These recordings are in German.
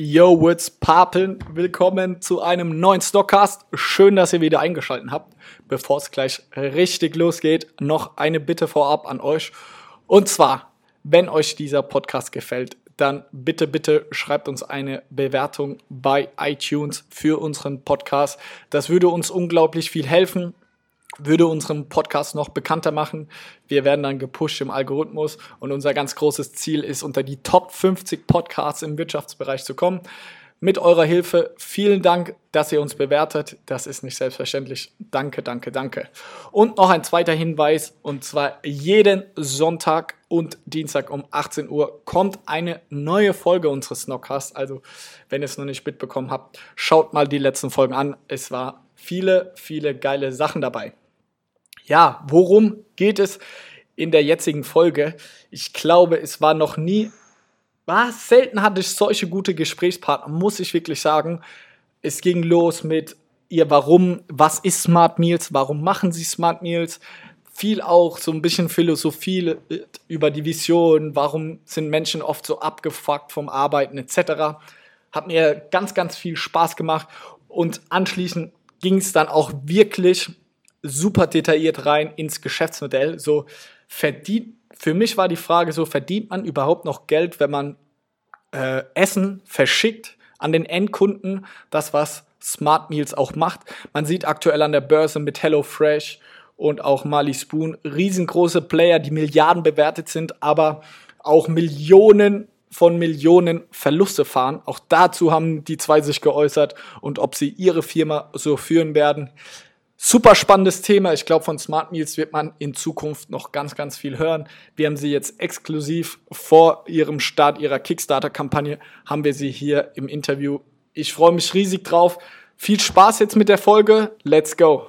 Yo, what's Papeln? Willkommen zu einem neuen Stockcast. Schön, dass ihr wieder eingeschaltet habt. Bevor es gleich richtig losgeht, noch eine Bitte vorab an euch. Und zwar, wenn euch dieser Podcast gefällt, dann bitte, bitte schreibt uns eine Bewertung bei iTunes für unseren Podcast. Das würde uns unglaublich viel helfen würde unseren Podcast noch bekannter machen. Wir werden dann gepusht im Algorithmus und unser ganz großes Ziel ist, unter die Top 50 Podcasts im Wirtschaftsbereich zu kommen. Mit eurer Hilfe vielen Dank, dass ihr uns bewertet. Das ist nicht selbstverständlich. Danke, danke, danke. Und noch ein zweiter Hinweis, und zwar jeden Sonntag und Dienstag um 18 Uhr kommt eine neue Folge unseres Snockcasts. Also, wenn ihr es noch nicht mitbekommen habt, schaut mal die letzten Folgen an. Es war viele, viele geile Sachen dabei. Ja, worum geht es in der jetzigen Folge? Ich glaube, es war noch nie, was selten hatte ich solche gute Gesprächspartner, muss ich wirklich sagen. Es ging los mit ihr Warum, was ist Smart Meals, warum machen sie Smart Meals, viel auch so ein bisschen Philosophie über die Vision, warum sind Menschen oft so abgefuckt vom Arbeiten etc. Hat mir ganz, ganz viel Spaß gemacht und anschließend ging es dann auch wirklich super detailliert rein ins Geschäftsmodell. So verdient, für mich war die Frage so, verdient man überhaupt noch Geld, wenn man äh, Essen verschickt an den Endkunden? Das, was Smart Meals auch macht. Man sieht aktuell an der Börse mit HelloFresh und auch Mali Spoon riesengroße Player, die Milliarden bewertet sind, aber auch Millionen von Millionen Verluste fahren. Auch dazu haben die zwei sich geäußert und ob sie ihre Firma so führen werden. Super spannendes Thema. Ich glaube, von Smart Meals wird man in Zukunft noch ganz, ganz viel hören. Wir haben sie jetzt exklusiv vor ihrem Start ihrer Kickstarter-Kampagne, haben wir sie hier im Interview. Ich freue mich riesig drauf. Viel Spaß jetzt mit der Folge. Let's go.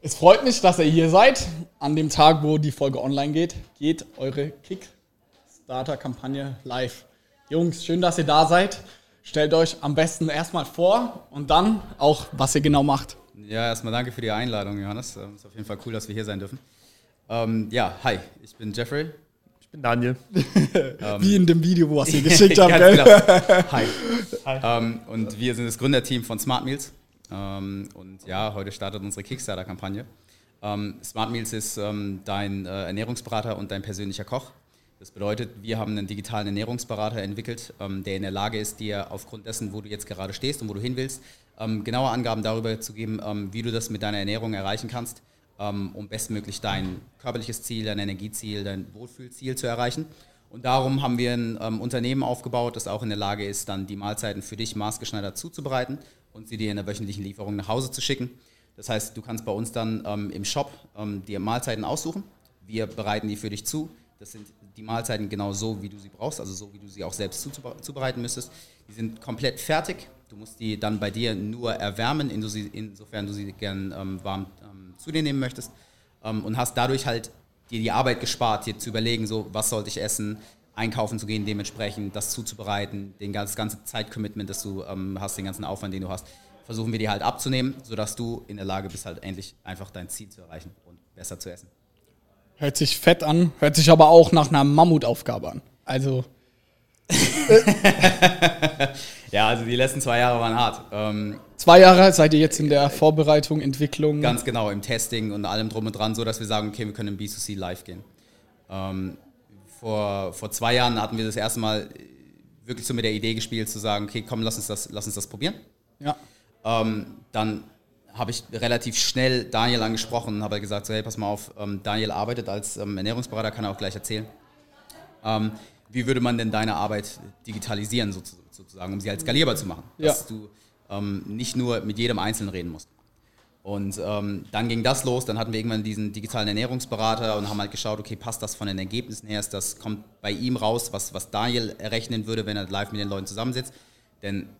Es freut mich, dass ihr hier seid. An dem Tag, wo die Folge online geht, geht eure Kickstarter-Kampagne live. Jungs, schön, dass ihr da seid. Stellt euch am besten erstmal vor und dann auch, was ihr genau macht. Ja, erstmal danke für die Einladung, Johannes. Ähm, ist auf jeden Fall cool, dass wir hier sein dürfen. Ähm, ja, hi, ich bin Jeffrey. Ich bin Daniel. ähm, Wie in dem Video, was ihr geschickt habt. genau. Hi. hi. Ähm, und wir sind das Gründerteam von Smart Meals. Ähm, und ja, heute startet unsere Kickstarter-Kampagne. Ähm, Smart Meals ist dein äh, Ernährungsberater und dein persönlicher Koch. Das bedeutet, wir haben einen digitalen Ernährungsberater entwickelt, ähm, der in der Lage ist, dir aufgrund dessen, wo du jetzt gerade stehst und wo du hin willst, ähm, genaue Angaben darüber zu geben, ähm, wie du das mit deiner Ernährung erreichen kannst, um bestmöglich dein körperliches Ziel, dein Energieziel, dein Wohlfühlziel zu erreichen. Und darum haben wir ein Unternehmen aufgebaut, das auch in der Lage ist, dann die Mahlzeiten für dich maßgeschneidert zuzubereiten und sie dir in der wöchentlichen Lieferung nach Hause zu schicken. Das heißt, du kannst bei uns dann im Shop dir Mahlzeiten aussuchen. Wir bereiten die für dich zu. Das sind die Mahlzeiten genau so, wie du sie brauchst, also so, wie du sie auch selbst zubereiten müsstest. Die sind komplett fertig. Du musst die dann bei dir nur erwärmen, insofern du sie gern ähm, warm ähm, zu dir nehmen möchtest. Ähm, und hast dadurch halt dir die Arbeit gespart, dir zu überlegen, so, was sollte ich essen, einkaufen zu gehen, dementsprechend das zuzubereiten, den das ganze Zeitcommitment, das du ähm, hast, den ganzen Aufwand, den du hast, versuchen wir dir halt abzunehmen, sodass du in der Lage bist, halt endlich einfach dein Ziel zu erreichen und besser zu essen. Hört sich fett an, hört sich aber auch nach einer Mammutaufgabe an. Also. ja, also die letzten zwei Jahre waren hart. Ähm, zwei Jahre seid ihr jetzt in der Vorbereitung, Entwicklung? Ganz genau, im Testing und allem drum und dran, so dass wir sagen, okay, wir können im B2C live gehen. Ähm, vor, vor zwei Jahren hatten wir das erste Mal wirklich so mit der Idee gespielt, zu sagen, okay, komm, lass uns das, lass uns das probieren. Ja. Ähm, dann habe ich relativ schnell Daniel angesprochen und habe gesagt, so, hey, pass mal auf, ähm, Daniel arbeitet als ähm, Ernährungsberater, kann er auch gleich erzählen. Ähm, wie würde man denn deine Arbeit digitalisieren, sozusagen, um sie halt skalierbar zu machen? Ja. Dass du ähm, nicht nur mit jedem Einzelnen reden musst. Und ähm, dann ging das los, dann hatten wir irgendwann diesen digitalen Ernährungsberater und haben halt geschaut, okay, passt das von den Ergebnissen her, ist das kommt bei ihm raus, was, was Daniel errechnen würde, wenn er live mit den Leuten zusammensitzt. Denn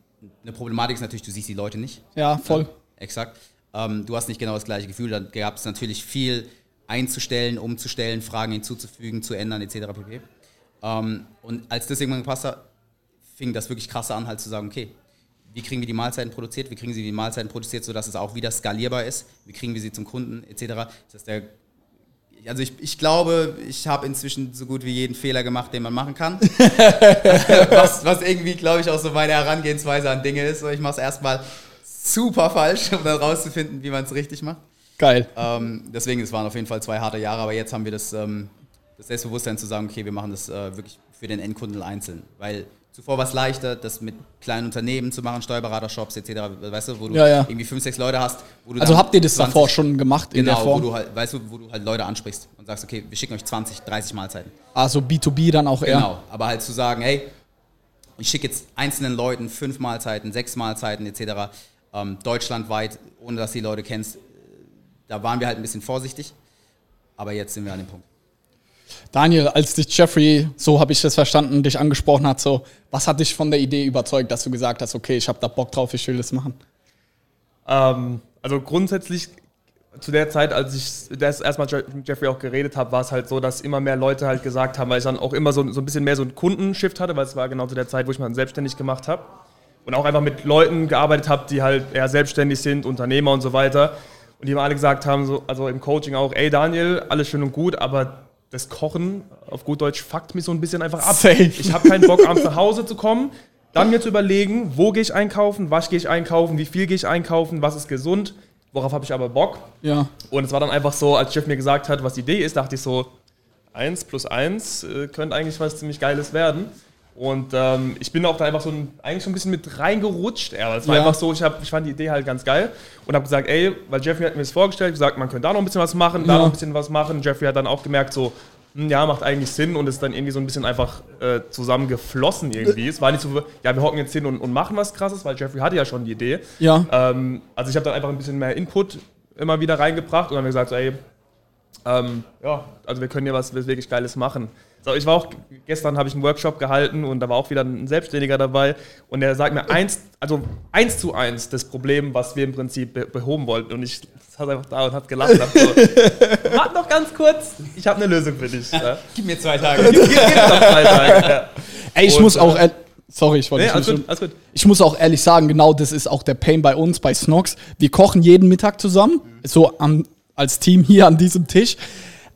eine Problematik ist natürlich, du siehst die Leute nicht. Ja, voll. Ja exakt. Ähm, du hast nicht genau das gleiche Gefühl. Da gab es natürlich viel einzustellen, umzustellen, Fragen hinzuzufügen, zu ändern, etc. pp. Ähm, und als das irgendwann gepasst hat, fing das wirklich krasse an, halt zu sagen, okay, wie kriegen wir die Mahlzeiten produziert, wie kriegen sie die Mahlzeiten produziert, sodass es auch wieder skalierbar ist, wie kriegen wir sie zum Kunden, etc. Das heißt, der also ich, ich glaube, ich habe inzwischen so gut wie jeden Fehler gemacht, den man machen kann. was, was irgendwie, glaube ich, auch so meine Herangehensweise an Dinge ist. So, ich mache es erstmal super falsch, um dann rauszufinden, wie man es richtig macht. Geil. Ähm, deswegen, es waren auf jeden Fall zwei harte Jahre, aber jetzt haben wir das, ähm, das Selbstbewusstsein zu sagen, okay, wir machen das äh, wirklich für den Endkunden einzeln. Weil zuvor war es leichter, das mit kleinen Unternehmen zu machen, Steuerberater-Shops etc., weißt du, wo du Ja, ja. irgendwie fünf, sechs Leute hast. Wo du Also habt ihr das 20 davor schon gemacht in Genau, der wo Form? du halt, weißt du, wo du halt Leute ansprichst und sagst, okay, wir schicken euch 20, 30 Mahlzeiten. Also B2B dann auch eher. Genau, aber halt zu sagen, hey, ich schicke jetzt einzelnen Leuten fünf Mahlzeiten, sechs Mahlzeiten etc. Ähm, deutschlandweit, ohne dass die Leute kennst, äh, da waren wir halt ein bisschen vorsichtig. Aber jetzt sind wir an dem Punkt. Daniel, als dich Jeffrey, so habe ich das verstanden, dich angesprochen hat, so, was hat dich von der Idee überzeugt, dass du gesagt hast, okay, ich habe da Bock drauf, ich will das machen? Ähm, also grundsätzlich zu der Zeit, als ich das erstmal mit Jeffrey auch geredet habe, war es halt so, dass immer mehr Leute halt gesagt haben, weil ich dann auch immer so, so ein bisschen mehr so einen Kundenshift hatte, weil es war genau zu der Zeit, wo ich mich selbstständig gemacht habe. Und auch einfach mit Leuten gearbeitet habe, die halt eher selbstständig sind, Unternehmer und so weiter. Und die immer alle gesagt haben, so, also im Coaching auch, ey Daniel, alles schön und gut, aber das Kochen, auf gut Deutsch, fuckt mich so ein bisschen einfach ab. Safe. Ich habe keinen Bock, abends nach Hause zu kommen, dann mir zu überlegen, wo gehe ich einkaufen, was gehe ich einkaufen, wie viel gehe ich einkaufen, was ist gesund, worauf habe ich aber Bock. Ja. Und es war dann einfach so, als Jeff mir gesagt hat, was die Idee ist, dachte ich so, 1 plus 1 äh, könnte eigentlich was ziemlich Geiles werden. Und ähm, ich bin auch da einfach so ein, eigentlich so ein bisschen mit reingerutscht. Ja, es war Ja. einfach so, ich, hab, ich fand die Idee halt ganz geil und habe gesagt, ey, weil Jeffrey hat mir das vorgestellt, gesagt, man könnte da noch ein bisschen was machen, da Ja. noch ein bisschen was machen. Jeffrey hat dann auch gemerkt, so, hm, ja, macht eigentlich Sinn und ist dann irgendwie so ein bisschen einfach äh, zusammengeflossen irgendwie. Es war nicht so, ja, wir hocken jetzt hin und, und machen was krasses, weil Jeffrey hatte ja schon die Idee. Ja. Ähm, also ich habe dann einfach ein bisschen mehr Input immer wieder reingebracht und dann haben wir gesagt, so, ey, ähm, ja, also wir können hier was wirklich Geiles machen. So, ich war auch, gestern habe ich einen Workshop gehalten und da war auch wieder ein Selbstständiger dabei und der sagt mir eins, also eins zu eins das Problem, was wir im Prinzip be behoben wollten und ich saß einfach da und habe gelacht und hab so, warte noch ganz kurz, ich habe eine Lösung für dich. Ja. Gib mir zwei Tage. Gib, gib, gib noch zwei Tage. Ja. Ey, ich Und, muss auch, äh, ehr- sorry, ich wollte Nee, alles gut, alles gut. Ich muss auch ehrlich sagen, genau das ist auch der Pain bei uns, bei Snox. Wir kochen jeden Mittag zusammen, so am, als Team hier an diesem Tisch.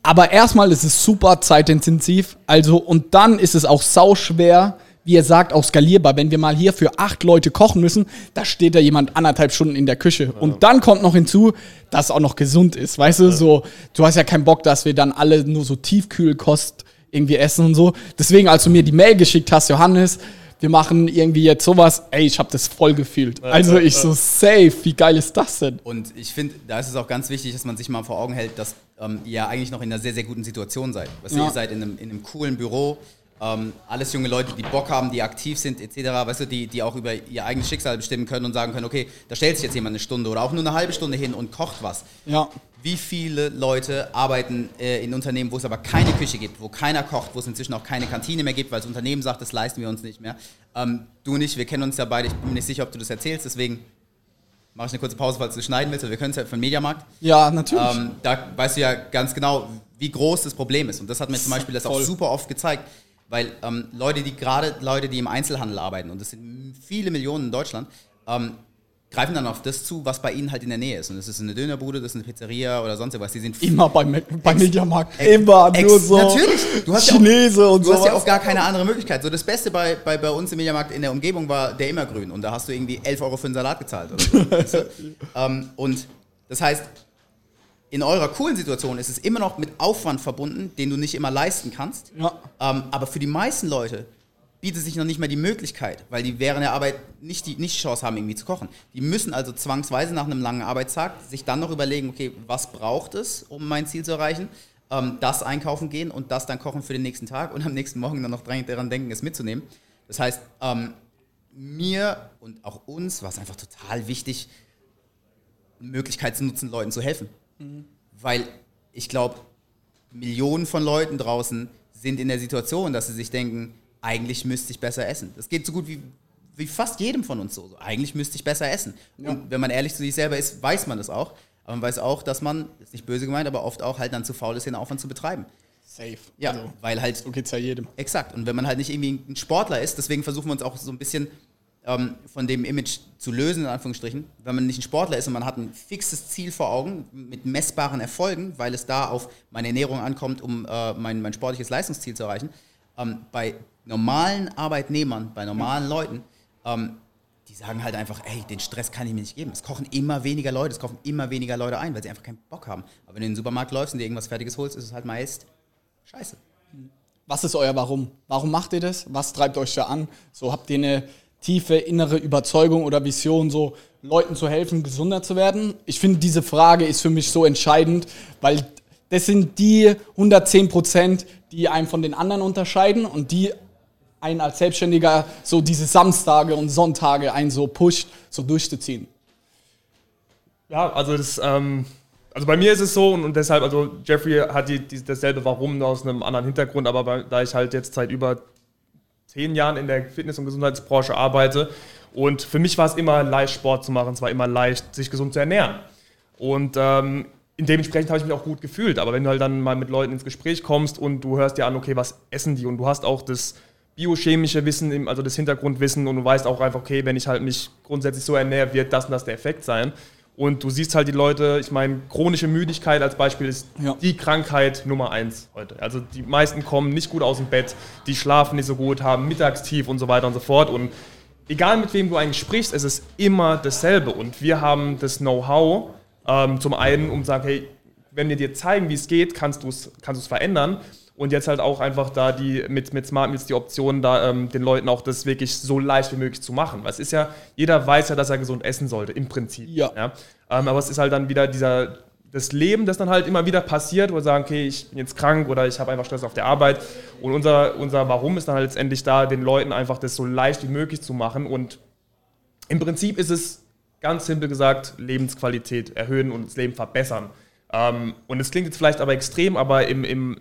Aber erstmal ist es super zeitintensiv. Also, und dann ist es auch sauschwer, wie ihr sagt, auch skalierbar. Wenn wir mal hier für acht Leute kochen müssen, da steht da jemand anderthalb Stunden in der Küche. Und dann kommt noch hinzu, dass es auch noch gesund ist. Weißt du, so, du hast ja keinen Bock, dass wir dann alle nur so Tiefkühlkost irgendwie essen und so. Deswegen, als du mir die Mail geschickt hast, Johannes, wir machen irgendwie jetzt sowas, ey, ich habe das voll gefühlt. Also ich so safe, wie geil ist das denn? Und ich finde, da ist es auch ganz wichtig, dass man sich mal vor Augen hält, dass ähm, ihr ja eigentlich noch in einer sehr, sehr guten Situation seid. Weißt du, Ja. ihr seid in einem, in einem coolen Büro, ähm, alles junge Leute, die Bock haben, die aktiv sind, etc., weißt du, die, die auch über ihr eigenes Schicksal bestimmen können und sagen können, okay, da stellt sich jetzt jemand eine Stunde oder auch nur eine halbe Stunde hin und kocht was. Ja. Wie viele Leute arbeiten äh, in Unternehmen, wo es aber keine Küche gibt, wo keiner kocht, wo es inzwischen auch keine Kantine mehr gibt, weil das Unternehmen sagt, das leisten wir uns nicht mehr. Ähm, du nicht, wir kennen uns ja beide, ich bin mir nicht sicher, ob du das erzählst, deswegen mache ich eine kurze Pause, falls du schneiden willst, wir können es ja von Mediamarkt. Ja, natürlich. Ähm, da weißt du ja ganz genau, wie groß das Problem ist. Und das hat mir zum Beispiel das auch Voll. super oft gezeigt, weil ähm, Leute, die gerade Leute, die im Einzelhandel arbeiten, und das sind viele Millionen in Deutschland, ähm, greifen dann auf das zu, was bei ihnen halt in der Nähe ist. Und das ist eine Dönerbude, das ist eine Pizzeria oder sonst was. Die sind Immer beim, beim Ex- Mediamarkt. Immer nur so. Natürlich. Du hast ja auch- Chinese und Du hast ja sowas. auch gar keine andere Möglichkeit. So das Beste bei, bei, bei uns im Mediamarkt in der Umgebung war der Immergrün und da hast du irgendwie 11 Euro für einen Salat gezahlt. Oder so, ähm, und das heißt, in eurer coolen Situation ist es immer noch mit Aufwand verbunden, den du nicht immer leisten kannst. Ja. Ähm, aber für die meisten Leute bietet sich noch nicht mehr die Möglichkeit, weil die während der Arbeit nicht die, nicht die Chance haben, irgendwie zu kochen. Die müssen also zwangsweise nach einem langen Arbeitstag sich dann noch überlegen, okay, was braucht es, um mein Ziel zu erreichen? Ähm, das einkaufen gehen und das dann kochen für den nächsten Tag und am nächsten Morgen dann noch dran- daran denken, es mitzunehmen. Das heißt, ähm, mir und auch uns war es einfach total wichtig, Möglichkeit zu nutzen, Leuten zu helfen. Weil ich glaube, Millionen von Leuten draußen sind in der Situation, dass sie sich denken, eigentlich müsste ich besser essen. Das geht so gut wie, wie fast jedem von uns so. Eigentlich müsste ich besser essen. Und wenn man ehrlich zu sich selber ist, weiß man das auch. Aber man weiß auch, dass man, ist nicht böse gemeint, aber oft auch halt dann zu faul ist, den Aufwand zu betreiben. Safe. Ja, Also, weil halt so geht's ja jedem. Exakt. Und wenn man halt nicht irgendwie ein Sportler ist, deswegen versuchen wir uns auch so ein bisschen ähm, von dem Image zu lösen, in Anführungsstrichen, wenn man nicht ein Sportler ist und man hat ein fixes Ziel vor Augen mit messbaren Erfolgen, weil es da auf meine Ernährung ankommt, um äh, mein, mein sportliches Leistungsziel zu erreichen. Ähm, bei normalen Arbeitnehmern, bei normalen Leuten, ähm, die sagen halt einfach, ey, den Stress kann ich mir nicht geben. Es kochen immer weniger Leute, es kochen immer weniger Leute ein, weil sie einfach keinen Bock haben. Aber wenn du in den Supermarkt läufst und dir irgendwas Fertiges holst, ist es halt meist scheiße. Was ist euer Warum? Warum macht ihr das? Was treibt euch da an? So habt ihr eine tiefe innere Überzeugung oder Vision, so Leuten zu helfen, gesunder zu werden? Ich finde, diese Frage ist für mich so entscheidend, weil das sind die 110 Prozent, die einen von den anderen unterscheiden und die einen als Selbstständiger so diese Samstage und Sonntage einen so pusht, so durchzuziehen. Ja, also das, ähm, also bei mir ist es so und, und deshalb, also Jeffrey hat die, die, dasselbe Warum aus einem anderen Hintergrund, aber bei, da ich halt jetzt seit über zehn Jahren in der Fitness- und Gesundheitsbranche arbeite und für mich war es immer leicht, Sport zu machen, es war immer leicht, sich gesund zu ernähren. Und ähm, dementsprechend habe ich mich auch gut gefühlt. Aber wenn du halt dann mal mit Leuten ins Gespräch kommst und du hörst dir an, okay, was essen die? Und du hast auch das biochemische Wissen, also das Hintergrundwissen und du weißt auch einfach, okay, wenn ich halt mich grundsätzlich so ernähre, wird das und das der Effekt sein. Und du siehst halt die Leute, ich meine, chronische Müdigkeit als Beispiel ist ja. die Krankheit Nummer eins heute. Also die meisten kommen nicht gut aus dem Bett, die schlafen nicht so gut, haben Mittagstief und so weiter und so fort. Und egal mit wem du eigentlich sprichst, es ist immer dasselbe. Und wir haben das Know-how, ähm, zum einen, um zu sagen, hey, wenn wir dir zeigen, wie es geht, kannst du es kannst verändern. Und jetzt halt auch einfach da die mit, mit Smart Meals die Option, da ähm, den Leuten auch das wirklich so leicht wie möglich zu machen. Weil es ist ja, jeder weiß ja, dass er gesund essen sollte, im Prinzip. Ja. ja? Ähm, aber es ist halt dann wieder dieser, das Leben, das dann halt immer wieder passiert, wo wir sagen, okay, ich bin jetzt krank oder ich habe einfach Stress auf der Arbeit. Und unser, unser Warum ist dann halt letztendlich da, den Leuten einfach das so leicht wie möglich zu machen. Und im Prinzip ist es ganz simpel gesagt Lebensqualität erhöhen und das Leben verbessern. Ähm, und es klingt jetzt vielleicht aber extrem, aber im, im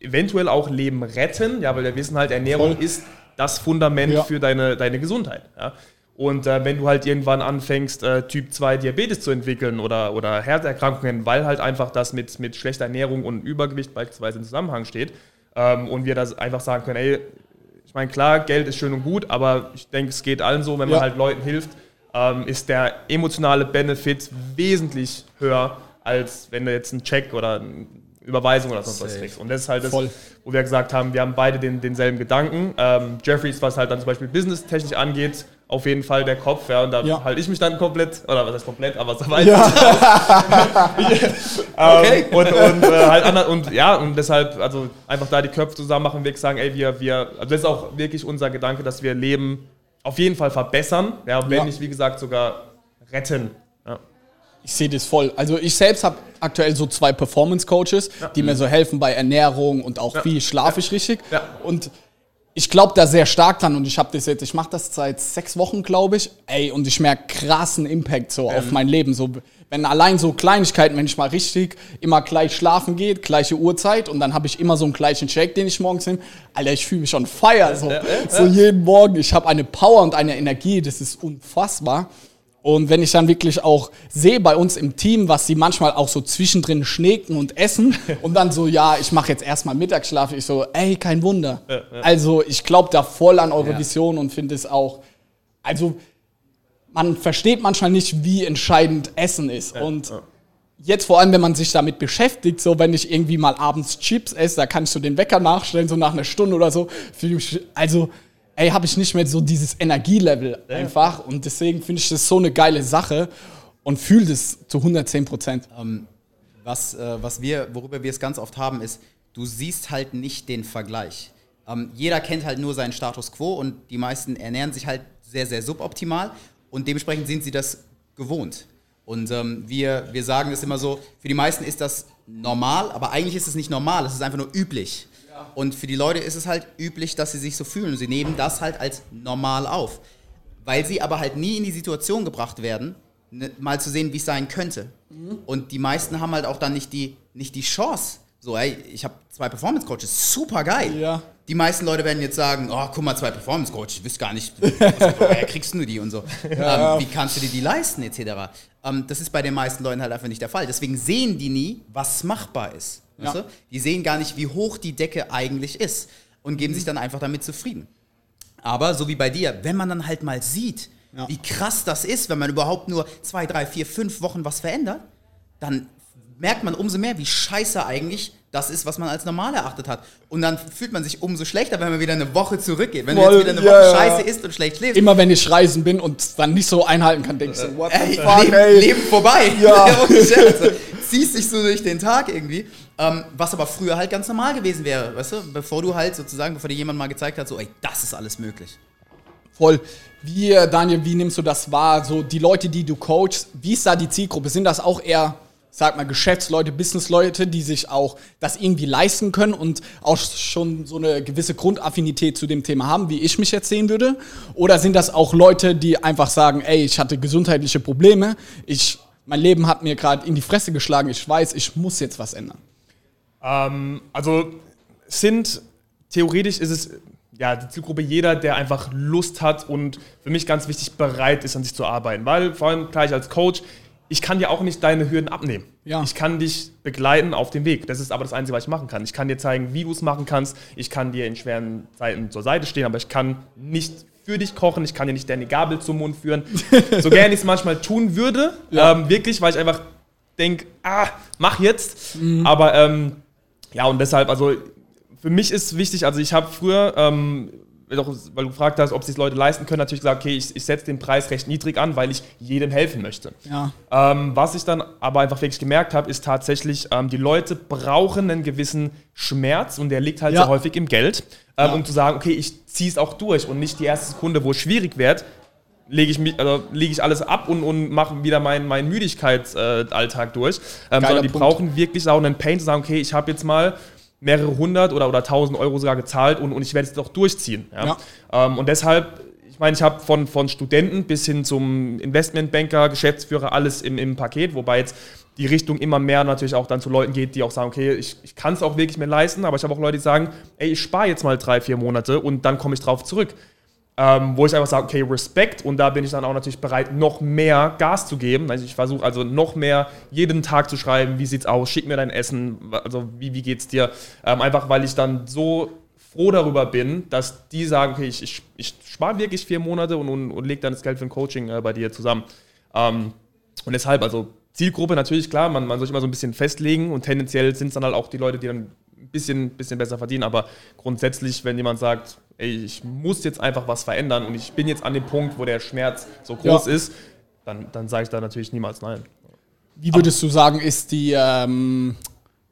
eventuell auch Leben retten, ja, weil wir wissen halt, Ernährung Voll. ist das Fundament ja. für deine, deine Gesundheit. Ja. Und äh, wenn du halt irgendwann anfängst, äh, Typ 2 Diabetes zu entwickeln oder, oder Herzerkrankungen, weil halt einfach das mit, mit schlechter Ernährung und Übergewicht beispielsweise in Zusammenhang steht ähm, und wir das einfach sagen können, ey, ich meine, klar, Geld ist schön und gut, aber ich denke, es geht allen so, wenn man halt Leuten hilft, ähm, ist der emotionale Benefit wesentlich höher, als wenn du jetzt einen Check oder eine Überweisung oder sonst was kriegst. Und das ist halt das, Voll. wo wir gesagt haben, wir haben beide den, denselben Gedanken. Ähm, Jeffries, was halt dann zum Beispiel businesstechnisch angeht, auf jeden Fall der Kopf, ja, und da ja. halte ich mich dann komplett, oder was heißt komplett, aber so weit. Ja. Ähm, okay. und, und, äh, halt anders, und ja, und deshalb, also einfach da die Köpfe zusammen machen, wirklich sagen, ey, wir, wir, also das ist auch wirklich unser Gedanke, dass wir Leben auf jeden Fall verbessern, ja, wenn ja. nicht, wie gesagt, sogar retten. Ja. Ich sehe das voll. Also ich selbst habe aktuell so zwei Performance-Coaches, ja. die mir so helfen bei Ernährung und auch wie schlafe ich richtig. Und ich glaube da sehr stark dran und ich habe das jetzt, ich mache das seit sechs Wochen, glaube ich. Ey, und ich merke krassen Impact so ähm. auf mein Leben. So, wenn allein so Kleinigkeiten, wenn ich mal richtig immer gleich schlafen geht, gleiche Uhrzeit und dann habe ich immer so einen gleichen Shake, den ich morgens nehme. Alter, ich fühle mich schon feier. So, so jeden Morgen. Ich habe eine Power und eine Energie, das ist unfassbar. Und wenn ich dann wirklich auch sehe bei uns im Team, was sie manchmal auch so zwischendrin schnecken und essen und dann so, ja, ich mache jetzt erstmal Mittagsschlaf, ich so, ey, kein Wunder. Ja, ja. Also ich glaube da voll an eure ja. Vision und finde es auch, also man versteht manchmal nicht, wie entscheidend Essen ist. und jetzt vor allem, wenn man sich damit beschäftigt, so wenn ich irgendwie mal abends Chips esse, da kann ich so den Wecker nachstellen, so nach einer Stunde oder so. Also ey, habe ich nicht mehr so dieses Energielevel ja. einfach. Und deswegen finde ich das so eine geile Sache und fühle das zu 110 Prozent. Ähm, was, äh, was wir, worüber wir es ganz oft haben, ist, du siehst halt nicht den Vergleich. Ähm, jeder kennt halt nur seinen Status quo und die meisten ernähren sich halt sehr, sehr suboptimal und dementsprechend sind sie das gewohnt. Und ähm, wir, wir sagen es immer so, für die meisten ist das normal, aber eigentlich ist es nicht normal, es ist einfach nur üblich. Und für die Leute ist es halt üblich, dass sie sich so fühlen. Sie nehmen das halt als normal auf. Weil sie aber halt nie in die Situation gebracht werden, ne, mal zu sehen, wie es sein könnte. Mhm. Und die meisten haben halt auch dann nicht die, nicht die Chance. So, ey, ich habe zwei Performance Coaches, super geil. Ja. Die meisten Leute werden jetzt sagen, oh, guck mal, zwei Performance Coaches, ich wüsste gar nicht, woher kriegst du die und so. Ja. Ähm, wie kannst du dir die leisten, etc. Ähm, das ist bei den meisten Leuten halt einfach nicht der Fall. Deswegen sehen die nie, was machbar ist. Weißt ja. du? Die sehen gar nicht, wie hoch die Decke eigentlich ist und geben sich dann einfach damit zufrieden. Aber so wie bei dir, wenn man dann halt mal sieht, Ja. wie krass das ist, wenn man überhaupt nur zwei, drei, vier, fünf Wochen was verändert, dann merkt man umso mehr, wie scheiße eigentlich das ist, was man als normal erachtet hat. Und dann fühlt man sich umso schlechter, wenn man wieder eine Woche zurückgeht. Wenn Voll, du jetzt wieder eine ja, Woche scheiße isst und schlecht schläfst, Immer wenn ich reisen bin und dann nicht so einhalten kann, denkst du, what ey, the fuck, Leben, ey. Leben vorbei. Ja. Ohne Scherz. Ziehst dich so durch den Tag irgendwie. Ähm, was aber früher halt ganz normal gewesen wäre, weißt du? Bevor du halt sozusagen, bevor dir jemand mal gezeigt hat, so, ey, das ist alles möglich. Voll. Wie, äh, Daniel, wie nimmst du das wahr? So die Leute, die du coachst, wie ist da die Zielgruppe? Sind das auch eher, sag mal, Geschäftsleute, Businessleute, die sich auch das irgendwie leisten können und auch schon so eine gewisse Grundaffinität zu dem Thema haben, wie ich mich jetzt sehen würde? Oder sind das auch Leute, die einfach sagen, ey, ich hatte gesundheitliche Probleme, ich, mein Leben hat mir gerade in die Fresse geschlagen, ich weiß, ich muss jetzt was ändern? Ähm, also sind, theoretisch ist es ja die Zielgruppe jeder, der einfach Lust hat und für mich ganz wichtig bereit ist, an sich zu arbeiten. Weil vor allem gleich als Coach, ich kann dir auch nicht deine Hürden abnehmen. Ja. Ich kann dich begleiten auf dem Weg. Das ist aber das Einzige, was ich machen kann. Ich kann dir zeigen, wie du es machen kannst. Ich kann dir in schweren Zeiten zur Seite stehen, aber ich kann nicht für dich kochen. Ich kann dir nicht deine Gabel zum Mund führen. so gerne ich es manchmal tun würde, Ja. ähm, wirklich, weil ich einfach denke, ah, mach jetzt. Aber ähm, ja, und deshalb, also für mich ist wichtig, also ich habe früher, ähm, weil du gefragt hast, ob sich Leute leisten können, natürlich gesagt, okay, ich, ich setze den Preis recht niedrig an, weil ich jedem helfen möchte. Ja. Ähm, was ich dann aber einfach wirklich gemerkt habe, ist tatsächlich, ähm, die Leute brauchen einen gewissen Schmerz und der liegt halt Ja. sehr häufig im Geld, ähm, Ja. um zu sagen, okay, ich ziehe es auch durch und nicht die erste Sekunde, wo es schwierig wird, lege ich, mich- also, lege ich alles ab und, und mache wieder meinen mein Müdigkeitsalltag Alltag durch. Ähm, sondern die Punkt. brauchen wirklich auch einen Pain zu sagen, okay, ich habe jetzt mal mehrere hundert oder, oder tausend Euro sogar gezahlt und, und ich werde es doch durchziehen. Ja? Ähm, und deshalb, ich meine, ich habe von, von Studenten bis hin zum Investmentbanker, Geschäftsführer, alles im, im Paket, wobei jetzt die Richtung immer mehr natürlich auch dann zu Leuten geht, die auch sagen, okay, ich, ich kann es auch wirklich mir leisten, aber ich habe auch Leute, die sagen, ey, ich spare jetzt mal drei, vier Monate und dann komme ich drauf zurück. Ähm, wo ich einfach sage, okay, Respekt und da bin ich dann auch natürlich bereit, noch mehr Gas zu geben. Also ich versuche also noch mehr jeden Tag zu schreiben, wie sieht's aus, schick mir dein Essen, also wie, wie geht's dir? Ähm, einfach weil ich dann so froh darüber bin, dass die sagen, okay, ich, ich, ich spare wirklich vier Monate und, und, und leg dann das Geld für ein Coaching äh, bei dir zusammen. Ähm, und deshalb, also Zielgruppe natürlich klar, man, man soll sich immer so ein bisschen festlegen und tendenziell sind es dann halt auch die Leute, die dann ein bisschen, bisschen besser verdienen, aber grundsätzlich, wenn jemand sagt, ey, ich muss jetzt einfach was verändern und ich bin jetzt an dem Punkt, wo der Schmerz so groß Ja. ist, dann, dann sage ich da natürlich niemals nein. Wie würdest du sagen, ist die ähm,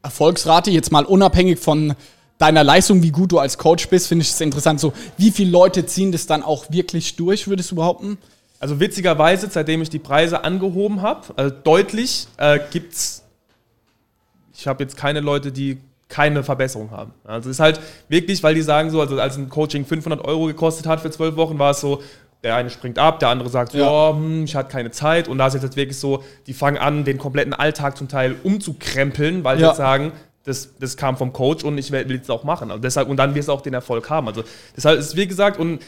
Erfolgsrate jetzt mal unabhängig von deiner Leistung, wie gut du als Coach bist, finde ich es interessant. So, wie viele Leute ziehen das dann auch wirklich durch, würdest du behaupten? Also witzigerweise, seitdem ich die Preise angehoben habe, also deutlich, äh, gibt es, ich habe jetzt keine Leute, die keine Verbesserung haben. Also es ist halt wirklich, weil die sagen so, also als ein Coaching 500 Euro gekostet hat für zwölf Wochen, war es so, der eine springt ab, der andere sagt, Ja. ja, hm, ich hatte keine Zeit. Und da ist jetzt wirklich so, die fangen an, den kompletten Alltag zum Teil umzukrempeln, weil sie Ja. jetzt sagen, das, das kam vom Coach und ich will es auch machen. Also deshalb, und dann wirst du auch den Erfolg haben. Also deshalb ist, wie gesagt, und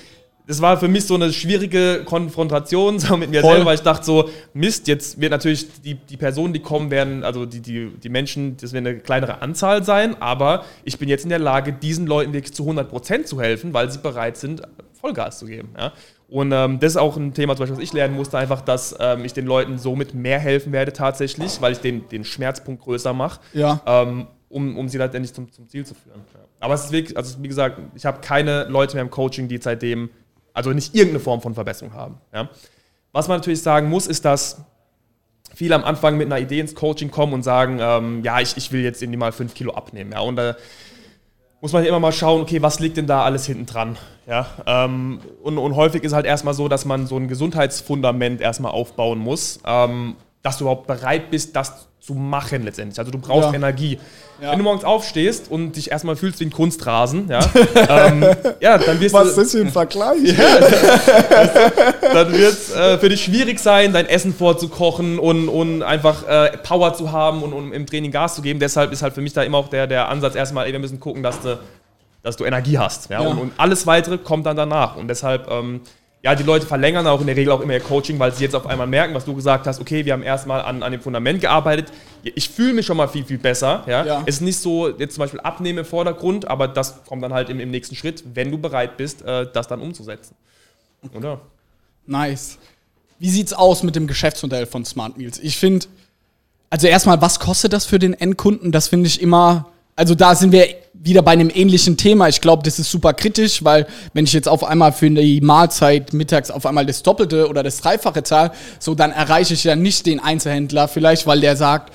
das war für mich so eine schwierige Konfrontation so mit mir Voll. selber, weil ich dachte so, Mist, jetzt wird natürlich die, die Personen, die kommen, werden, also die, die, die Menschen, das wird eine kleinere Anzahl sein, aber ich bin jetzt in der Lage, diesen Leuten wirklich zu 100% zu helfen, weil sie bereit sind, Vollgas zu geben. Ja? Und ähm, das ist auch ein Thema, zum Beispiel, was ich lernen musste, einfach, dass ähm, ich den Leuten somit mehr helfen werde tatsächlich, weil ich den, den Schmerzpunkt größer mache Ja. ähm, um, um sie letztendlich zum, zum Ziel zu führen. Ja. Aber es ist wirklich, also wie gesagt, ich habe keine Leute mehr im Coaching, die seitdem, also nicht irgendeine Form von Verbesserung haben. Ja. Was man natürlich sagen muss, ist, dass viele am Anfang mit einer Idee ins Coaching kommen und sagen, ähm, ja, ich, ich will jetzt irgendwie mal fünf Kilo abnehmen. Ja. Und da muss man immer mal schauen, okay, was liegt denn da alles hinten dran? Ja, ähm, und, und häufig ist halt erstmal so, dass man so ein Gesundheitsfundament erstmal aufbauen muss, ähm, dass du überhaupt bereit bist, das zu machen letztendlich. Also du brauchst Ja. Energie. Ja. Wenn du morgens aufstehst und dich erstmal fühlst wie ein Kunstrasen, ja, ähm, ja dann wirst du ist hier ein Vergleich? dann wird es äh, für dich schwierig sein, dein Essen vorzukochen und, und einfach äh, Power zu haben und, und im Training Gas zu geben. Deshalb ist halt für mich da immer auch der, der Ansatz erstmal, ey, wir müssen gucken, dass du, dass du Energie hast. Ja? Ja. Und, und alles Weitere kommt dann danach. Und deshalb, ähm, ja, die Leute verlängern auch in der Regel auch immer ihr Coaching, weil sie jetzt auf einmal merken, was du gesagt hast, okay, wir haben erstmal an, an dem Fundament gearbeitet. Ich fühle mich schon mal viel, viel besser. Ja? Ja. Es ist nicht so, jetzt zum Beispiel abnehmen im Vordergrund, aber das kommt dann halt im, im nächsten Schritt, wenn du bereit bist, äh, das dann umzusetzen. Oder? Nice. Wie sieht's aus mit dem Geschäftsmodell von Smart Meals? Ich finde, also erstmal, was kostet das für den Endkunden? Das finde ich immer, also da sind wir wieder bei einem ähnlichen Thema. Ich glaube, das ist super kritisch, weil wenn ich jetzt auf einmal für die Mahlzeit mittags auf einmal das Doppelte oder das Dreifache zahle, so dann erreiche ich ja nicht den Einzelhändler vielleicht, weil der sagt,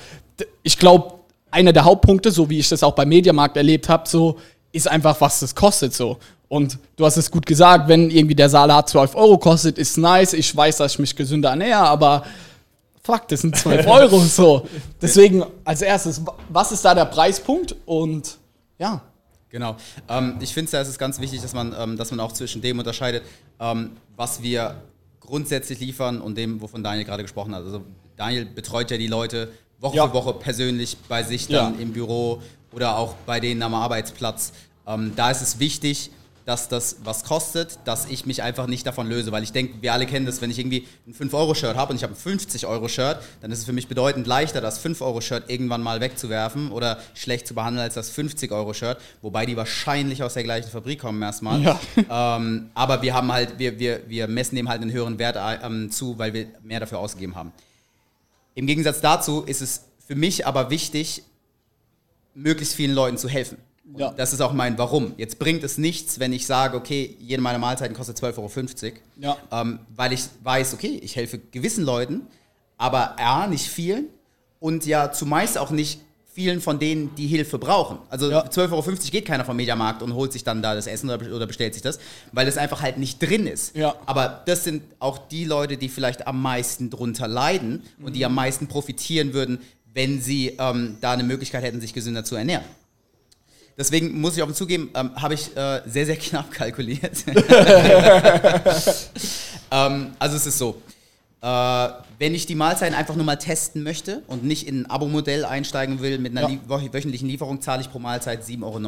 ich glaube, einer der Hauptpunkte, so wie ich das auch beim Mediamarkt erlebt habe, so ist einfach, was das kostet so. Und du hast es gut gesagt, wenn irgendwie der Salat 12 Euro kostet, ist nice. Ich weiß, dass ich mich gesünder ernähre, aber fuck, das sind 12 Euro so. Deswegen als erstes, wa- was ist da der Preispunkt? Und ja, Genau. Ähm, ich finde, da ist es ganz wichtig, dass man, ähm, dass man auch zwischen dem unterscheidet, ähm, was wir grundsätzlich liefern und dem, wovon Daniel gerade gesprochen hat. Also Daniel betreut ja die Leute Woche Ja. für Woche persönlich bei sich dann Ja. im Büro oder auch bei denen am Arbeitsplatz. Ähm, da ist es wichtig, dass das was kostet, dass ich mich einfach nicht davon löse, weil ich denke, wir alle kennen das, wenn ich irgendwie ein 5-Euro-Shirt habe und ich habe ein 50-Euro-Shirt, dann ist es für mich bedeutend leichter, das 5-Euro-Shirt irgendwann mal wegzuwerfen oder schlecht zu behandeln als das 50-Euro-Shirt, wobei die wahrscheinlich aus der gleichen Fabrik kommen erstmal. Ja. Ähm, aber wir haben halt, wir, wir, wir messen dem halt einen höheren Wert ähm, zu, weil wir mehr dafür ausgegeben haben. Im Gegensatz dazu ist es für mich aber wichtig, möglichst vielen Leuten zu helfen. Und Ja. Das ist auch mein Warum. Jetzt bringt es nichts, wenn ich sage, okay, jede meiner Mahlzeiten kostet 12,50 Euro. Ja. Ähm, weil ich weiß, okay, ich helfe gewissen Leuten, aber A, nicht vielen und ja zumeist auch nicht vielen von denen, die Hilfe brauchen. Also Ja. 12,50 Euro geht keiner vom Mediamarkt und holt sich dann da das Essen oder, oder bestellt sich das, weil es einfach halt nicht drin ist. Ja. Aber das sind auch die Leute, die vielleicht am meisten drunter leiden und die am meisten profitieren würden, wenn sie ähm, da eine Möglichkeit hätten, sich gesünder zu ernähren. Deswegen muss ich offen zugeben, ähm, habe ich äh, sehr, sehr knapp kalkuliert. ähm, also es ist so, äh, wenn ich die Mahlzeiten einfach nur mal testen möchte und nicht in ein Abo-Modell einsteigen will, mit einer Ja. wo- wöchentlichen Lieferung zahle ich pro Mahlzeit 7,99 Euro.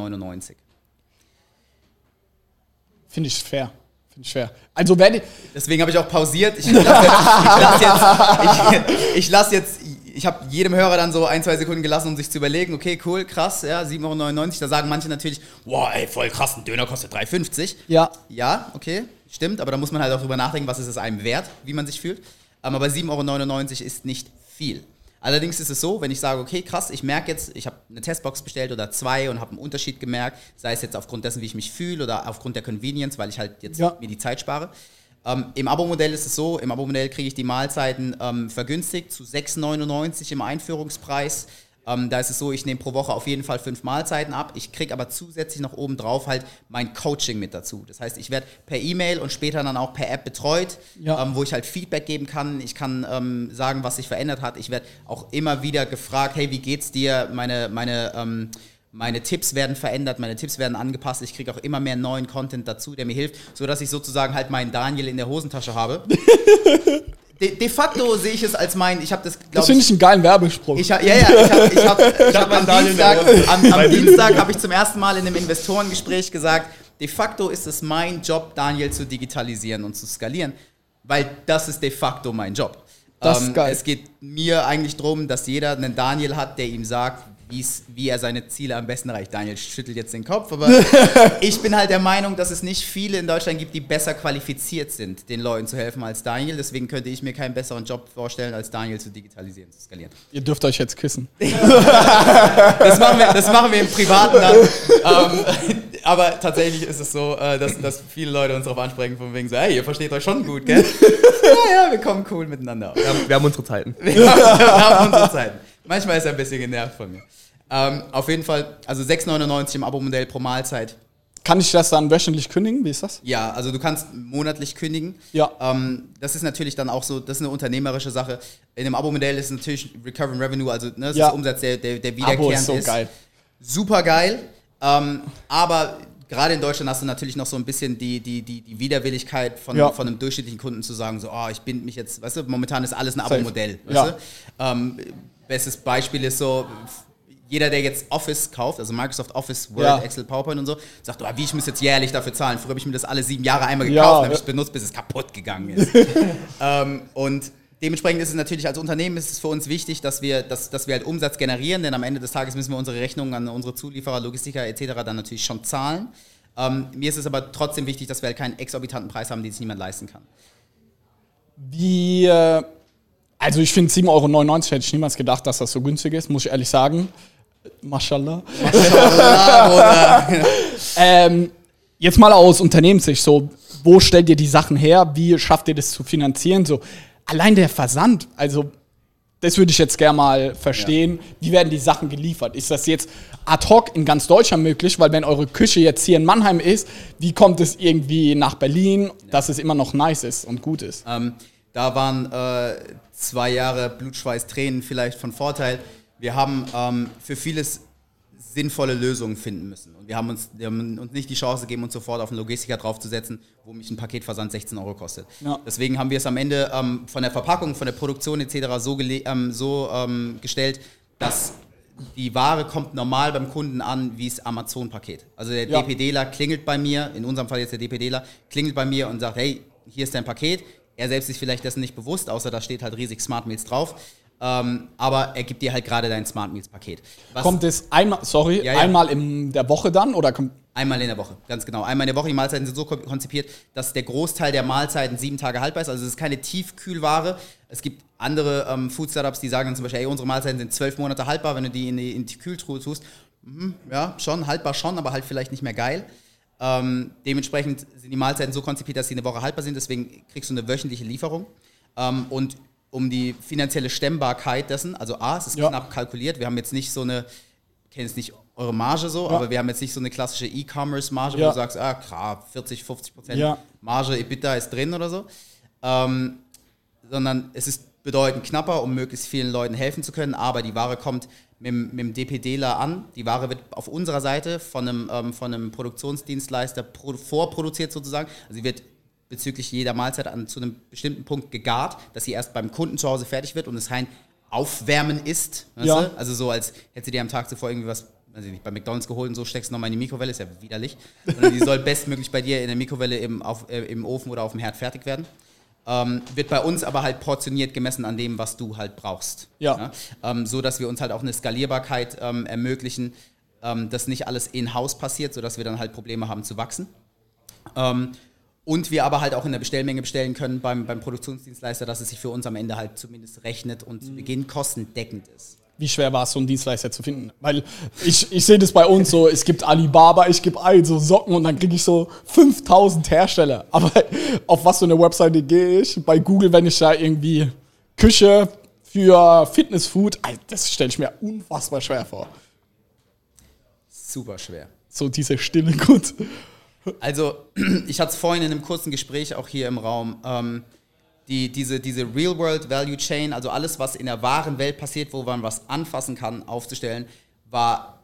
finde ich fair. Finde ich fair. Also werde Deswegen habe ich auch pausiert. Ich lasse lass jetzt, ich, ich lass jetzt, ich habe jedem Hörer dann so ein, zwei Sekunden gelassen, um sich zu überlegen, okay, cool, krass, ja, 7,99 Euro. Da sagen manche natürlich, wow, ey, voll krass, ein Döner kostet 3,50. Ja. Ja, okay, stimmt, aber da muss man halt auch drüber nachdenken, was ist es einem wert, wie man sich fühlt. Ähm, Aber 7,99 Euro ist nicht viel. Allerdings ist es so, wenn ich sage, okay, krass, ich merke jetzt, ich habe eine Testbox bestellt oder zwei und habe einen Unterschied gemerkt, sei es jetzt aufgrund dessen, wie ich mich fühle oder aufgrund der Convenience, weil ich halt jetzt Ja. mir die Zeit spare. Ähm, Im Abo-Modell ist es so, im Abo-Modell kriege ich die Mahlzeiten ähm, vergünstigt zu 6,99 im Einführungspreis. Ähm, da ist es so, ich nehme pro Woche auf jeden Fall fünf Mahlzeiten ab. Ich kriege aber zusätzlich noch oben drauf halt mein Coaching mit dazu. Das heißt, ich werde per E-Mail und später dann auch per App betreut, Ja. ähm, wo ich halt Feedback geben kann. Ich kann ähm, sagen, was sich verändert hat. Ich werde auch immer wieder gefragt, hey, wie geht's dir? Meine, meine, ähm, meine Tipps werden verändert, meine Tipps werden angepasst. Ich kriege auch immer mehr neuen Content dazu, der mir hilft, sodass ich sozusagen halt meinen Daniel in der Hosentasche habe. De, de facto sehe ich es als mein, ich habe das, Das glaube finde ich, ich einen geilen Werbespruch. ich ja, ja, ich habe ich hab, ich hab am Daniel Dienstag, am, am Dienstag habe ich zum ersten Mal in einem Investorengespräch gesagt, de facto ist es mein Job, Daniel zu digitalisieren und zu skalieren, weil das ist de facto mein Job. Ähm, Das ist geil. Es geht mir eigentlich darum, dass jeder einen Daniel hat, der ihm sagt, wie er seine Ziele am besten erreicht. Daniel schüttelt jetzt den Kopf, aber ich bin halt der Meinung, dass es nicht viele in Deutschland gibt, die besser qualifiziert sind, den Leuten zu helfen als Daniel. Deswegen könnte ich mir keinen besseren Job vorstellen, als Daniel zu digitalisieren, zu skalieren. Ihr dürft euch jetzt küssen. Das machen wir, das machen wir im Privaten dann. ähm, aber tatsächlich ist es so, äh, dass, dass viele Leute uns darauf ansprechen, von wegen so, hey, ihr versteht euch schon gut, gell? ja, ja, wir kommen cool miteinander. Wir haben, wir haben unsere Zeiten. Wir haben, wir haben unsere Zeit. Manchmal ist er ein bisschen genervt von mir. Ähm, auf jeden Fall, also 6,99 im Abo-Modell pro Mahlzeit. Kann ich das dann wöchentlich kündigen? Wie ist das? Ja, also du kannst monatlich kündigen. Ja. Ähm, das ist natürlich dann auch so, das ist eine unternehmerische Sache. In dem Abo-Modell ist natürlich Recurring Revenue, also ne, das Ja. ist Umsatz, der, der, der Abo wiederkehrend ist so geil. super geil. Ähm, aber gerade in Deutschland hast du natürlich noch so ein bisschen die, die, die, die Widerwilligkeit von, Ja. von einem durchschnittlichen Kunden zu sagen, so, oh, ich binde mich jetzt, weißt du, momentan ist alles ein. Abo-Modell. Ja. Ähm, bestes Beispiel ist so, jeder, der jetzt Office kauft, also Microsoft Office, Word, Ja. Excel, PowerPoint und so, sagt, oh, wie, ich muss jetzt jährlich dafür zahlen. Früher habe ich mir das alle sieben Jahre einmal Ja, gekauft, dann habe ja. ich es benutzt, bis es kaputt gegangen ist. ähm, und dementsprechend ist es natürlich als Unternehmen ist es für uns wichtig, dass wir, dass, dass wir halt Umsatz generieren, denn am Ende des Tages müssen wir unsere Rechnungen an unsere Zulieferer, Logistiker etc. dann natürlich schon zahlen. Ähm, mir ist es aber trotzdem wichtig, dass wir halt keinen exorbitanten Preis haben, den sich niemand leisten kann. Wie, also ich finde 7,99 Euro hätte ich niemals gedacht, dass das so günstig ist, muss ich ehrlich sagen. Mashallah. ähm, jetzt mal aus Unternehmenssicht, so, wo stellt ihr die Sachen her? Wie schafft ihr das zu finanzieren? So, allein der Versand, also das würde ich jetzt gerne mal verstehen. Wie werden die Sachen geliefert? Ist das jetzt ad hoc in ganz Deutschland möglich? Weil wenn eure Küche jetzt hier in Mannheim ist, wie kommt es irgendwie nach Berlin, dass es immer noch nice ist und gut ist? Ähm, da waren äh, zwei Jahre Blut, Schweiß, Tränen vielleicht von Vorteil. Wir haben ähm, für vieles sinnvolle Lösungen finden müssen. Und wir haben uns, wir haben uns nicht die Chance gegeben, uns sofort auf einen Logistiker draufzusetzen, wo mich ein Paketversand 16 Euro kostet. Ja. Deswegen haben wir es am Ende ähm, von der Verpackung, von der Produktion etc. so, ähm, so ähm, gestellt, dass die Ware kommt normal beim Kunden an wie das Amazon-Paket. Also der Ja. DPDler klingelt bei mir, in unserem Fall jetzt der DPDler, klingelt bei mir und sagt, hey, hier ist dein Paket. Er selbst ist vielleicht dessen nicht bewusst, außer da steht halt riesig Smart Meals drauf. Ähm, aber er gibt dir halt gerade dein Smart Meals Paket. Was Kommt es einmal, sorry, Ja, ja. einmal in der Woche dann oder kommt Einmal in der Woche, ganz genau. Einmal in der Woche. Die Mahlzeiten sind so ko- konzipiert, dass der Großteil der Mahlzeiten sieben Tage haltbar ist. Also es ist keine Tiefkühlware. Es gibt andere ähm, Food-Startups, die sagen dann zum Beispiel, ey, unsere Mahlzeiten sind zwölf Monate haltbar, wenn du die in die, in die Kühltruhe tust. Mhm, ja, schon, haltbar schon, aber halt vielleicht nicht mehr geil. Ähm, dementsprechend sind die Mahlzeiten so konzipiert, dass sie eine Woche haltbar sind. Deswegen kriegst du eine wöchentliche Lieferung. Ähm, und um die finanzielle Stemmbarkeit dessen, also A, es ist Ja. knapp kalkuliert. Wir haben jetzt nicht so eine, ich kenne jetzt nicht eure Marge so, Ja. aber wir haben jetzt nicht so eine klassische E-Commerce-Marge, wo Ja. du sagst, ah, klar, 40, 50 Prozent Ja. Marge, EBITDA ist drin oder so. Ähm, sondern es ist bedeutend knapper, um möglichst vielen Leuten helfen zu können, aber die Ware kommt mit, dem- mit dem DPDler an. Die Ware wird auf unserer Seite von einem, ähm, von einem Produktionsdienstleister pro, vorproduziert sozusagen. Also sie wird bezüglich jeder Mahlzeit an, zu einem bestimmten Punkt gegart, dass sie erst beim Kunden zu Hause fertig wird und es kein Aufwärmen ist. Ja. Also so, als hätte sie dir am Tag zuvor irgendwie was, weiß ich nicht, bei McDonalds geholt und so steckst du nochmal in die Mikrowelle, ist ja widerlich. Sondern die soll bestmöglich bei dir in der Mikrowelle im, auf, äh, im Ofen oder auf dem Herd fertig werden. Ähm, wird bei uns aber halt portioniert gemessen an dem, was du halt brauchst. Ja. Ähm, so dass wir uns halt auch eine Skalierbarkeit ähm, ermöglichen, ähm, dass nicht alles in-house passiert, sodass wir dann halt Probleme haben zu wachsen. Und wir aber halt auch in der Bestellmenge bestellen können beim, beim Produktionsdienstleister, dass es sich für uns am Ende halt zumindest rechnet und zu Beginn kostendeckend ist. Wie schwer war es, so einen Dienstleister zu finden? Weil ich, ich sehe das bei uns so, es gibt Alibaba, ich gebe ein, so Socken und dann kriege ich so 5000 Hersteller. Aber auf was für eine Webseite gehe ich? Bei Google, wenn ich da irgendwie Küche für Fitnessfood, das stelle ich mir unfassbar schwer vor. Super schwer. So diese stille Gut. Also, ich hatte es vorhin in einem kurzen Gespräch auch hier im Raum. Ähm, die, diese, diese Real-World Value Chain, also alles, was in der wahren Welt passiert, wo man was anfassen kann, aufzustellen, war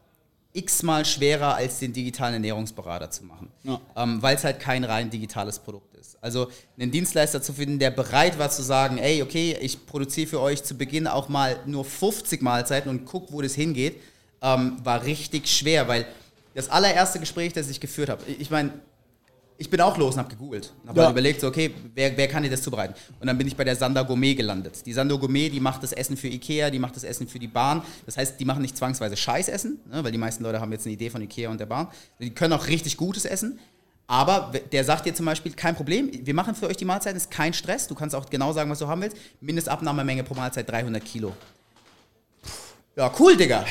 x-mal schwerer als den digitalen Ernährungsberater zu machen. Ja. Ähm, Weil es halt kein rein digitales Produkt ist. Also einen Dienstleister zu finden, der bereit war zu sagen, ey, okay, ich produziere für euch zu Beginn auch mal nur 50 Mahlzeiten und guck, wo das hingeht, ähm, war richtig schwer, weil das allererste Gespräch, das ich geführt habe, ich meine, ich bin auch los und habe gegoogelt. Habe Ja. halt überlegt, so, okay, wer, wer kann dir das zubereiten? Und dann bin ich bei der Sander Gourmet gelandet. Die Sander Gourmet, die macht das Essen für Ikea, die macht das Essen für die Bahn. Das heißt, die machen nicht zwangsweise Scheißessen, ne, weil die meisten Leute haben jetzt eine Idee von Ikea und der Bahn. Die können auch richtig gutes Essen. Aber der sagt dir zum Beispiel, kein Problem, wir machen für euch die Mahlzeiten, ist kein Stress. Du kannst auch genau sagen, was du haben willst. Mindestabnahmemenge pro Mahlzeit 300 Kilo. Ja, cool, Digga.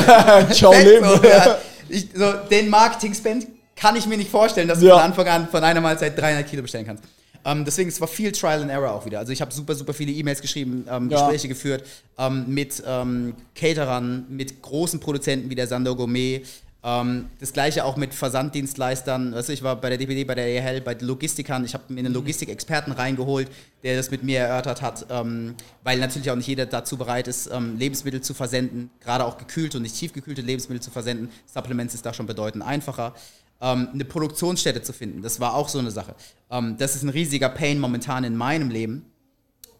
Ciao, Leben. so, ja. Ich, so, den Marketing-Spend kann ich mir nicht vorstellen, dass du Ja. von Anfang an von einer Mahlzeit 300 Kilo bestellen kannst. Ähm, deswegen, es war viel Trial and Error auch wieder. Also ich habe super, super viele E-Mails geschrieben, ähm, Ja. Gespräche geführt ähm, mit ähm, Caterern, mit großen Produzenten wie der Sando Gourmet. Ähm, das gleiche auch mit Versanddienstleistern. Weißt du, ich war bei der DPD, bei der EHL, bei Logistikern. Ich habe mir einen Logistikexperten reingeholt, der das mit mir erörtert hat, ähm, weil natürlich auch nicht jeder dazu bereit ist, ähm, Lebensmittel zu versenden, gerade auch gekühlte und nicht tiefgekühlte Lebensmittel zu versenden. Supplements ist da schon bedeutend einfacher. Ähm, eine Produktionsstätte zu finden, das war auch so eine Sache. Ähm, das ist ein riesiger Pain momentan in meinem Leben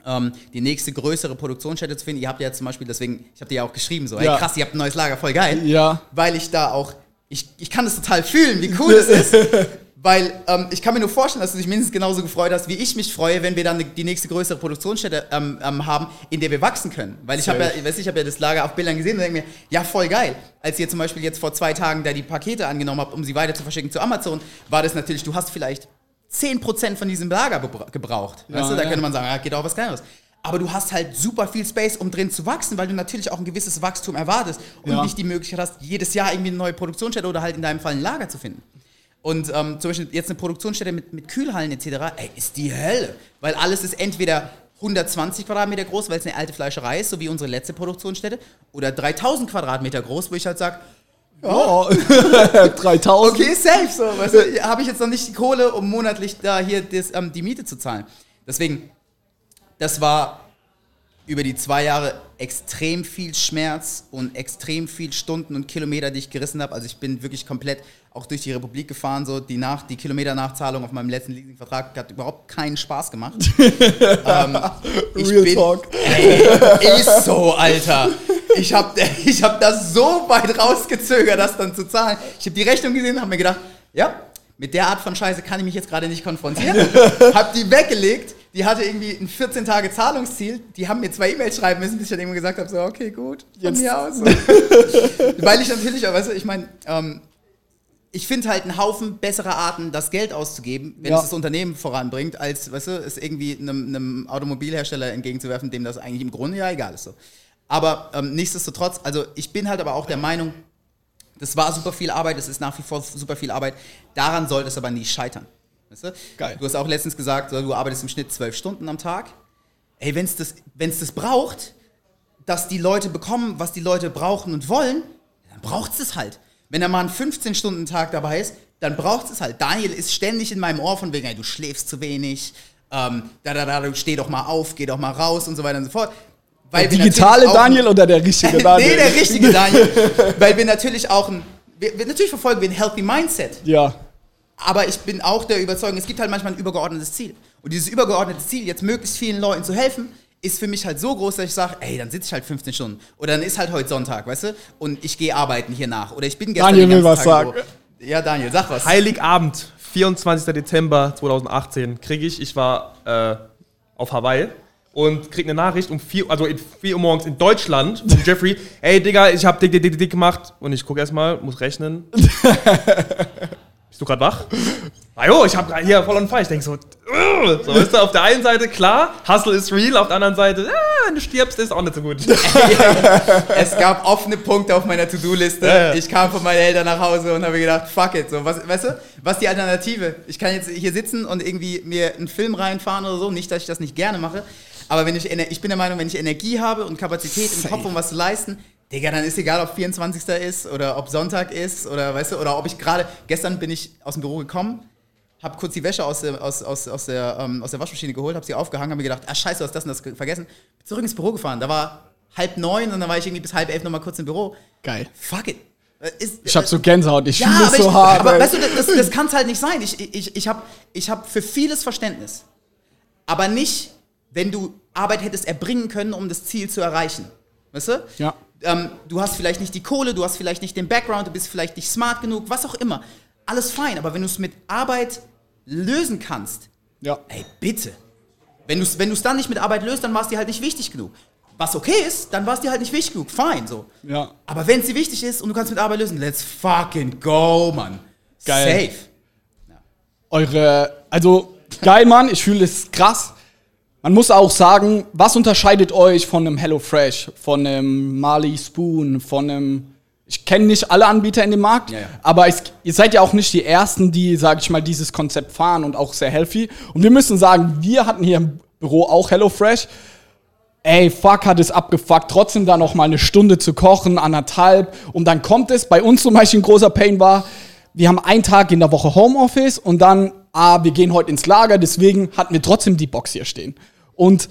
ähm, die nächste größere Produktionsstätte zu finden. Ihr habt ja zum Beispiel, deswegen, ich habe dir ja auch geschrieben, so, ey Ja. krass, ihr habt ein neues Lager, voll geil. Ja. Weil ich da auch, ich, ich kann das total fühlen, wie cool es ist. Weil ähm, ich kann mir nur vorstellen, dass du dich mindestens genauso gefreut hast, wie ich mich freue, wenn wir dann die nächste größere Produktionsstätte ähm, ähm, haben, in der wir wachsen können. Weil ich habe ja, ich weiß, ich habe ja das Lager auf Bildern gesehen und denke mir, ja voll geil. Als ihr zum Beispiel jetzt vor zwei Tagen da die Pakete angenommen habt, um sie weiter zu verschicken zu Amazon, war das natürlich, du hast vielleicht 10% von diesem Lager gebraucht. Ja, weißt du, da ja. könnte man sagen, ja, geht auch was Kleineres. Aber du hast halt super viel Space, um drin zu wachsen, weil du natürlich auch ein gewisses Wachstum erwartest und Ja. nicht die Möglichkeit hast, jedes Jahr irgendwie eine neue Produktionsstätte oder halt in deinem Fall ein Lager zu finden. Und ähm, zum Beispiel jetzt eine Produktionsstätte mit, mit Kühlhallen etc., ey, ist die Hölle. Weil alles ist entweder 120 Quadratmeter groß, weil es eine alte Fleischerei ist, so wie unsere letzte Produktionsstätte, oder 3000 Quadratmeter groß, wo ich halt sage, Oh, 3000. okay, safe, so, weißt du, habe ich jetzt noch nicht die Kohle, um monatlich da hier das, ähm, die Miete zu zahlen. Deswegen, das war über die zwei Jahre extrem viel Schmerz und extrem viel Stunden und Kilometer, die ich gerissen habe. Also ich bin wirklich komplett auch durch die Republik gefahren. So die, Nach die Kilometernachzahlung auf meinem letzten Leasingvertrag hat überhaupt keinen Spaß gemacht. ähm, ich Real bin, Talk. Ey, ist so, Alter. Ich habe ich hab das so weit rausgezögert, das dann zu zahlen. Ich habe die Rechnung gesehen und habe mir gedacht, ja, mit der Art von Scheiße kann ich mich jetzt gerade nicht konfrontieren. hab die weggelegt. Die hatte irgendwie ein 14 Tage Zahlungsziel. Die haben mir zwei E-Mails schreiben müssen, bis ich dann irgendwann gesagt habe, so, okay, gut, von Jetzt- mir aus. Weil ich natürlich, auch, weißt du, ich meine, ähm, ich finde halt einen Haufen bessere Arten, das Geld auszugeben, wenn Ja. es das Unternehmen voranbringt, als, weißt du, es irgendwie einem, einem Automobilhersteller entgegenzuwerfen, dem das eigentlich im Grunde ja egal ist. So. Aber ähm, nichtsdestotrotz, also ich bin halt aber auch der Meinung, das war super viel Arbeit, es ist nach wie vor super viel Arbeit. Daran sollte es aber nie scheitern. Weißt du? Geil. Du hast auch letztens gesagt, du arbeitest im Schnitt zwölf Stunden am Tag. Ey, wenn es das, wenn's das braucht, dass die Leute bekommen, was die Leute brauchen und wollen, dann braucht es halt. Wenn da mal ein 15-Stunden-Tag dabei ist, dann braucht es halt. Daniel ist ständig in meinem Ohr von wegen, ey, du schläfst zu wenig, ähm, da, da, da, du steh doch mal auf, geh doch mal raus und so weiter und so fort. Weil Der digitale Daniel oder der richtige Daniel? nee, der richtige Daniel. Weil wir natürlich auch ein, wir, wir, natürlich verfolgen wir ein healthy Mindset. Ja. Aber ich bin auch der Überzeugung, es gibt halt manchmal ein übergeordnetes Ziel. Und dieses übergeordnete Ziel, jetzt möglichst vielen Leuten zu helfen, ist für mich halt so groß, dass ich sage, ey, dann sitze ich halt 15 Stunden. Oder dann ist halt heute Sonntag, weißt du? Und ich gehe arbeiten hier nach. Oder ich bin gestern Daniel will was sagen. Ja, Daniel, sag was. Heiligabend, 24. Dezember 2018, kriege ich, ich war äh, auf Hawaii und krieg eine Nachricht um 4, also in 4 Uhr morgens in Deutschland von Jeffrey, ey Digga, ich hab dick, dick, dick, dick gemacht und ich guck erstmal, muss rechnen. Bist du gerade wach? Ah jo, ich hab hier voll on fire. Ich denk so, so weißt du, auf der einen Seite klar, Hustle ist real, auf der anderen Seite, ah, wenn du stirbst, ist auch nicht so gut. es gab offene Punkte auf meiner To-Do-Liste. Ja, ja. Ich kam von meinen Eltern nach Hause und habe gedacht, fuck it. So, was, weißt du, was ist die Alternative? Ich kann jetzt hier sitzen und irgendwie mir einen Film reinfahren oder so. Nicht, dass ich das nicht gerne mache. Aber wenn ich, ich bin der Meinung, wenn ich Energie habe und Kapazität im Kopf, um was zu leisten, Digga, dann ist egal, ob 24. ist oder ob Sonntag ist oder weißt du, oder ob ich gerade, gestern bin ich aus dem Büro gekommen, hab kurz die Wäsche aus der, aus, aus, aus der, ähm, aus der Waschmaschine geholt, hab sie aufgehangen, hab mir gedacht, ah scheiße, du hast das und das ge- vergessen. Bin zurück ins Büro gefahren. Da war halb neun und dann war ich irgendwie bis halb elf nochmal kurz im Büro. Geil. Fuck it. Äh, Ist, Ich hab so Gänsehaut, ich ja, fühle es so ich, hart. aber ey. weißt du, das, das kann es halt nicht sein. Ich, ich, ich habe ich hab für vieles Verständnis. Aber nicht, wenn du Arbeit hättest erbringen können, um das Ziel zu erreichen. Weißt du? Ja. Ähm, du hast vielleicht nicht die Kohle, du hast vielleicht nicht den Background, du bist vielleicht nicht smart genug, was auch immer. Alles fein, aber wenn du es mit Arbeit lösen kannst, ja. ey, bitte. Wenn du es wenn du's dann nicht mit Arbeit löst, dann war es dir halt nicht wichtig genug. Was okay ist, dann war es dir halt nicht wichtig genug. Fein, so. Ja. Aber wenn es dir wichtig ist und du kannst mit Arbeit lösen, let's fucking go, Mann. Geil. Safe. Eure, also geil, Mann, ich fühle es krass. Man muss auch sagen, was unterscheidet euch von einem HelloFresh, von einem Marley Spoon, von einem. Ich kenne nicht alle Anbieter in dem Markt, Ja, ja. aber es, ihr seid ja auch nicht die Ersten, die, sag ich mal, dieses Konzept fahren und auch sehr healthy. Und wir müssen sagen, wir hatten hier im Büro auch HelloFresh. Ey, fuck, hat es abgefuckt, trotzdem da noch mal eine Stunde zu kochen, anderthalb. Und dann kommt es, bei uns zum Beispiel ein großer Pain war, wir haben einen Tag in der Woche Homeoffice und dann, ah, wir gehen heute ins Lager, deswegen hatten wir trotzdem die Box hier stehen. Und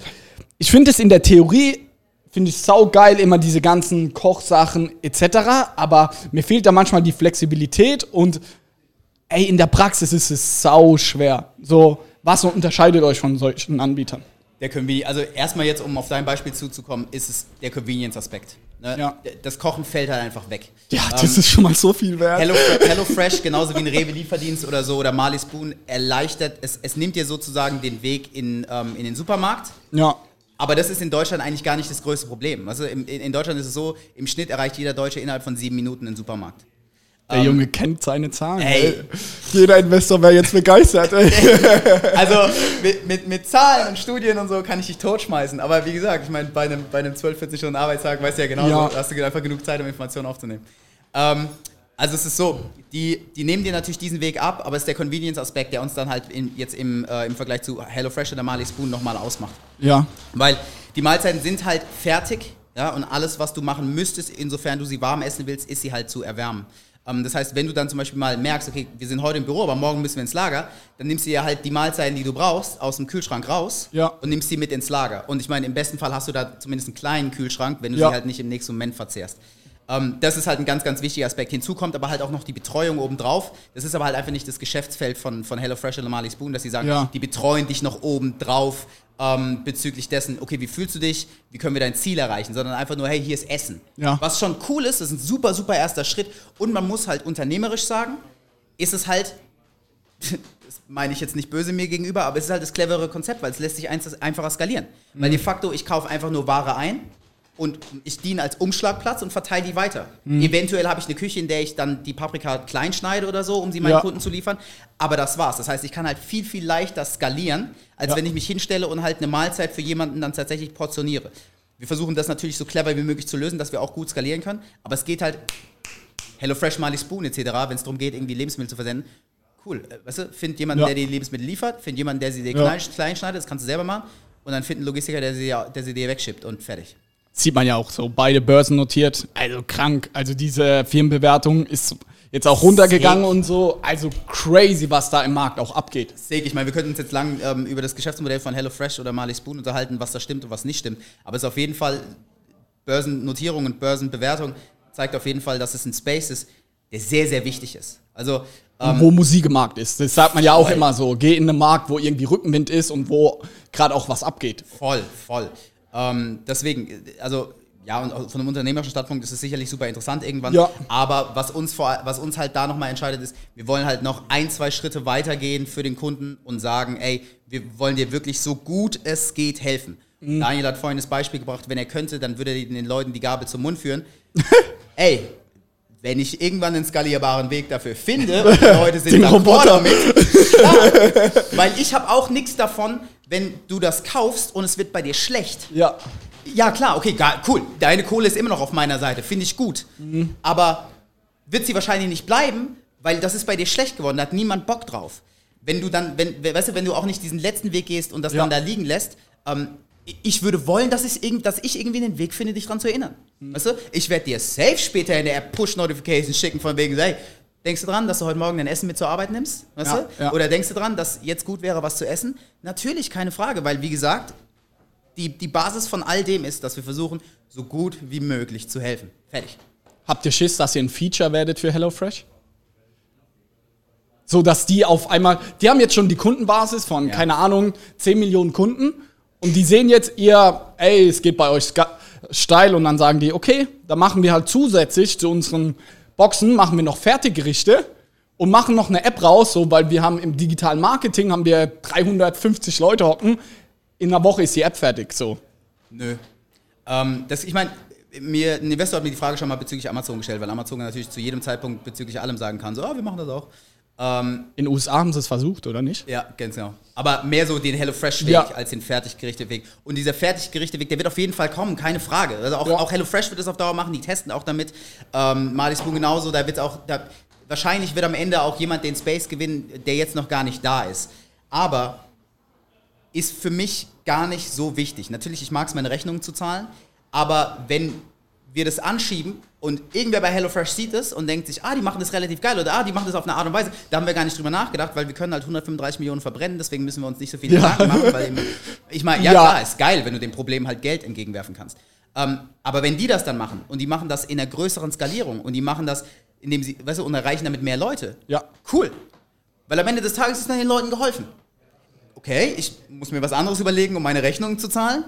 ich finde es in der Theorie, finde ich saugeil, immer diese ganzen Kochsachen etc., aber mir fehlt da manchmal die Flexibilität und ey, in der Praxis ist es sau schwer. So, was unterscheidet euch von solchen Anbietern? Der Convenience, also erstmal jetzt, um auf dein Beispiel zuzukommen, ist es der Convenience-Aspekt. Ne? Ja. Das Kochen fällt halt einfach weg. Ja, das ist schon mal so viel wert. Hello, Hello Fresh, genauso wie ein Rewe Lieferdienst oder so oder Marley Spoon, erleichtert, es, es nimmt dir sozusagen den Weg in, ähm, in den Supermarkt. ja. Aber das ist in Deutschland eigentlich gar nicht das größte Problem. Also in, in Deutschland ist es so, im Schnitt erreicht jeder Deutsche innerhalb von sieben Minuten den Supermarkt. Der Junge kennt seine Zahlen. ey. Ey. Jeder Investor wäre jetzt begeistert. Ey. Also mit, mit, mit Zahlen und Studien und so kann ich dich totschmeißen. Aber wie gesagt, ich meine, bei einem, bei einem 12, 40 Stunden Arbeitstag weißt du ja genau, Ja. hast du einfach genug Zeit, um Informationen aufzunehmen. Ähm, also es ist so, die, die nehmen dir natürlich diesen Weg ab, aber es ist der Convenience-Aspekt, der uns dann halt in, jetzt im, äh, im Vergleich zu HelloFresh oder Marley Spoon nochmal ausmacht. Ja. Weil die Mahlzeiten sind halt fertig, ja, und alles, was du machen müsstest, insofern du sie warm essen willst, ist sie halt zu erwärmen. Ähm, das heißt, wenn du dann zum Beispiel mal merkst, okay, wir sind heute im Büro, aber morgen müssen wir ins Lager, dann nimmst du ja halt die Mahlzeiten, die du brauchst, aus dem Kühlschrank raus Ja. und nimmst sie mit ins Lager. Und ich meine, im besten Fall hast du da zumindest einen kleinen Kühlschrank, wenn du Ja. sie halt nicht im nächsten Moment verzehrst. Ähm, das ist halt ein ganz, ganz wichtiger Aspekt. Hinzu kommt aber halt auch noch die Betreuung obendrauf. Das ist aber halt einfach nicht das Geschäftsfeld von, von HelloFresh oder Marley Spoon, dass sie sagen, Ja. die betreuen dich noch obendrauf ähm, bezüglich dessen, okay, wie fühlst du dich, wie können wir dein Ziel erreichen, sondern einfach nur, hey, hier ist Essen. Ja. Was schon cool ist, das ist ein super, super erster Schritt und man muss halt unternehmerisch sagen, ist es halt, das meine ich jetzt nicht böse mir gegenüber, aber es ist halt das clevere Konzept, weil es lässt sich einfacher skalieren. Weil de facto, ich kaufe einfach nur Ware ein und ich diene als Umschlagplatz und verteile die weiter. Eventuell habe ich eine Küche, in der ich dann die Paprika klein schneide oder so, um sie meinen Ja. Kunden zu liefern. Aber das war's. Das heißt, ich kann halt viel, viel leichter skalieren, als Ja. wenn ich mich hinstelle und halt eine Mahlzeit für jemanden dann tatsächlich portioniere. Wir versuchen das natürlich so clever wie möglich zu lösen, dass wir auch gut skalieren können. Aber es geht halt HelloFresh, Marley Spoon etc., wenn es darum geht, irgendwie Lebensmittel zu versenden. Cool, äh, weißt du, find jemanden, Ja. der die Lebensmittel liefert, find jemanden, der sie dir klein, klein schneidet, das kannst du selber machen. Und dann find einen Logistiker, der sie, der sie dir wegschippt und fertig. Sieht man ja auch so, beide Börsen notiert. Also krank. Also diese Firmenbewertung ist jetzt auch runtergegangen Sick. und so. Also crazy, was da im Markt auch abgeht. Seg, ich meine, wir könnten uns jetzt lang ähm, über das Geschäftsmodell von HelloFresh oder Marley Spoon unterhalten, was da stimmt und was nicht stimmt. Aber es ist auf jeden Fall, Börsennotierung und Börsenbewertung zeigt auf jeden Fall, dass es ein Space ist, der sehr, sehr wichtig ist. Also, ähm, wo Musik im Markt ist. Das sagt man ja auch Voll. immer so. Geh in einen Markt, wo irgendwie Rückenwind ist und wo gerade auch was abgeht. voll, voll. Ähm, deswegen, also, ja, und von einem unternehmerischen Standpunkt ist es sicherlich super interessant irgendwann. Ja. Aber was uns, vor, was uns halt da nochmal entscheidet, ist, wir wollen halt noch ein, zwei Schritte weitergehen für den Kunden und sagen, ey, wir wollen dir wirklich so gut es geht helfen. Mhm. Daniel hat vorhin das Beispiel gebracht, wenn er könnte, dann würde er den Leuten die Gabel zum Mund führen. ey, wenn ich irgendwann einen skalierbaren Weg dafür finde und die Leute sind Den d'accord Roboter. damit, klar, weil ich habe auch nichts davon, wenn du das kaufst und es wird bei dir schlecht. Ja. Ja, klar, okay, cool. Deine Kohle ist immer noch auf meiner Seite, finde ich gut. Aber wird sie wahrscheinlich nicht bleiben, weil das ist bei dir schlecht geworden, da hat niemand Bock drauf. Wenn du dann, wenn, weißt du, wenn du auch nicht diesen letzten Weg gehst und das Ja. dann da liegen lässt, ähm, ich würde wollen, dass ich, irgend, dass ich irgendwie einen Weg finde, dich daran zu erinnern. Weißt du? Ich werde dir safe später in der App Push-Notifications schicken, von wegen, hey, denkst du dran, dass du heute Morgen dein Essen mit zur Arbeit nimmst? Weißt Ja, du? ja. Oder denkst du dran, dass jetzt gut wäre, was zu essen? Natürlich, keine Frage, weil, wie gesagt, die, die Basis von all dem ist, dass wir versuchen, so gut wie möglich zu helfen. Fertig. Habt ihr Schiss, dass ihr ein Feature werdet für HelloFresh? So, dass die auf einmal, die haben jetzt schon die Kundenbasis von, Ja. keine Ahnung, 10 Millionen Kunden und die sehen jetzt ihr, ey, es geht bei euch steil und dann sagen die, okay, dann machen wir halt zusätzlich zu unseren Boxen, machen wir noch Fertiggerichte und machen noch eine App raus, so, weil wir haben im digitalen Marketing haben wir 350 Leute hocken, in einer Woche ist die App fertig, so. Nö. Ähm, das, ich meine, mir, ein Investor hat mir die Frage schon mal bezüglich Amazon gestellt, weil Amazon natürlich zu jedem Zeitpunkt bezüglich allem sagen kann, so, ah, wir machen das auch. Ähm, In den USA haben sie es versucht, oder nicht? ja, ganz genau. Aber mehr so den HelloFresh-Weg Ja. als den Fertiggerichte-Weg. Und dieser Fertiggerichte-Weg, der wird auf jeden Fall kommen, keine Frage. Also auch, Ja. auch HelloFresh wird das auf Dauer machen, die testen auch damit. Ähm, Marley Spoon genauso, da wird auch, da, wahrscheinlich wird am Ende auch jemand den Space gewinnen, der jetzt noch gar nicht da ist. Aber ist für mich gar nicht so wichtig. Natürlich, ich mag es, meine Rechnungen zu zahlen, aber wenn wir das anschieben und irgendwer bei HelloFresh sieht es und denkt sich, ah, die machen das relativ geil oder ah, die machen das auf eine Art und Weise, da haben wir gar nicht drüber nachgedacht, weil wir können halt 135 Millionen verbrennen, deswegen müssen wir uns nicht so viele Ja. Gedanken machen, weil ich meine, ja, Ja. klar, ist geil, wenn du dem Problem halt Geld entgegenwerfen kannst. Ähm, aber wenn die das dann machen und die machen das in einer größeren Skalierung und die machen das, indem sie, weißt du, und erreichen damit mehr Leute, Ja. cool. Weil am Ende des Tages ist dann den Leuten geholfen. okay, ich muss mir was anderes überlegen, um meine Rechnungen zu zahlen,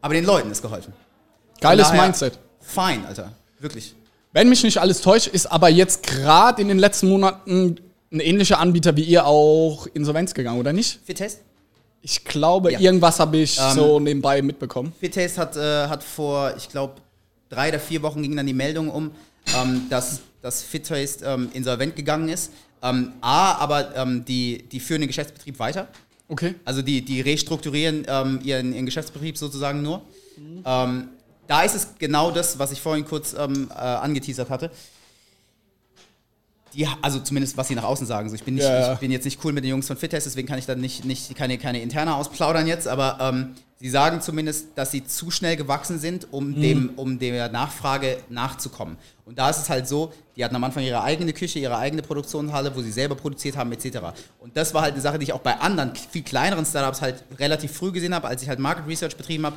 aber den Leuten ist geholfen. Geiles daher- Mindset. Fein, Alter. Wirklich. Wenn mich nicht alles täuscht, ist aber jetzt gerade in den letzten Monaten ein ähnlicher Anbieter wie ihr auch insolvenz gegangen, oder nicht? Fittest? Ich glaube, Ja. irgendwas habe ich Ähm, so nebenbei mitbekommen. Fittaste hat, äh, hat vor, ich glaube, drei oder vier Wochen ging dann die Meldung um, ähm, dass, dass Fittaste ähm, insolvent gegangen ist. Ähm, A, aber ähm, die, die führen den Geschäftsbetrieb weiter. Okay. Also die, die restrukturieren ähm, ihren, ihren Geschäftsbetrieb sozusagen nur. Ähm, da ist es genau das, was ich vorhin kurz ähm, äh, angeteasert hatte. Die, also zumindest, was sie nach außen sagen. So, ich, bin nicht, Ja, ich bin jetzt nicht cool mit den Jungs von Fittest, deswegen kann ich da nicht, nicht keine, keine interne ausplaudern jetzt, aber ähm, sie sagen zumindest, dass sie zu schnell gewachsen sind, um, Mhm. dem, um der Nachfrage nachzukommen. Und da ist es halt so, die hatten am Anfang ihre eigene Küche, ihre eigene Produktionshalle, wo sie selber produziert haben, etc. Und das war halt eine Sache, die ich auch bei anderen, viel kleineren Startups halt relativ früh gesehen habe, als ich halt Market Research betrieben habe,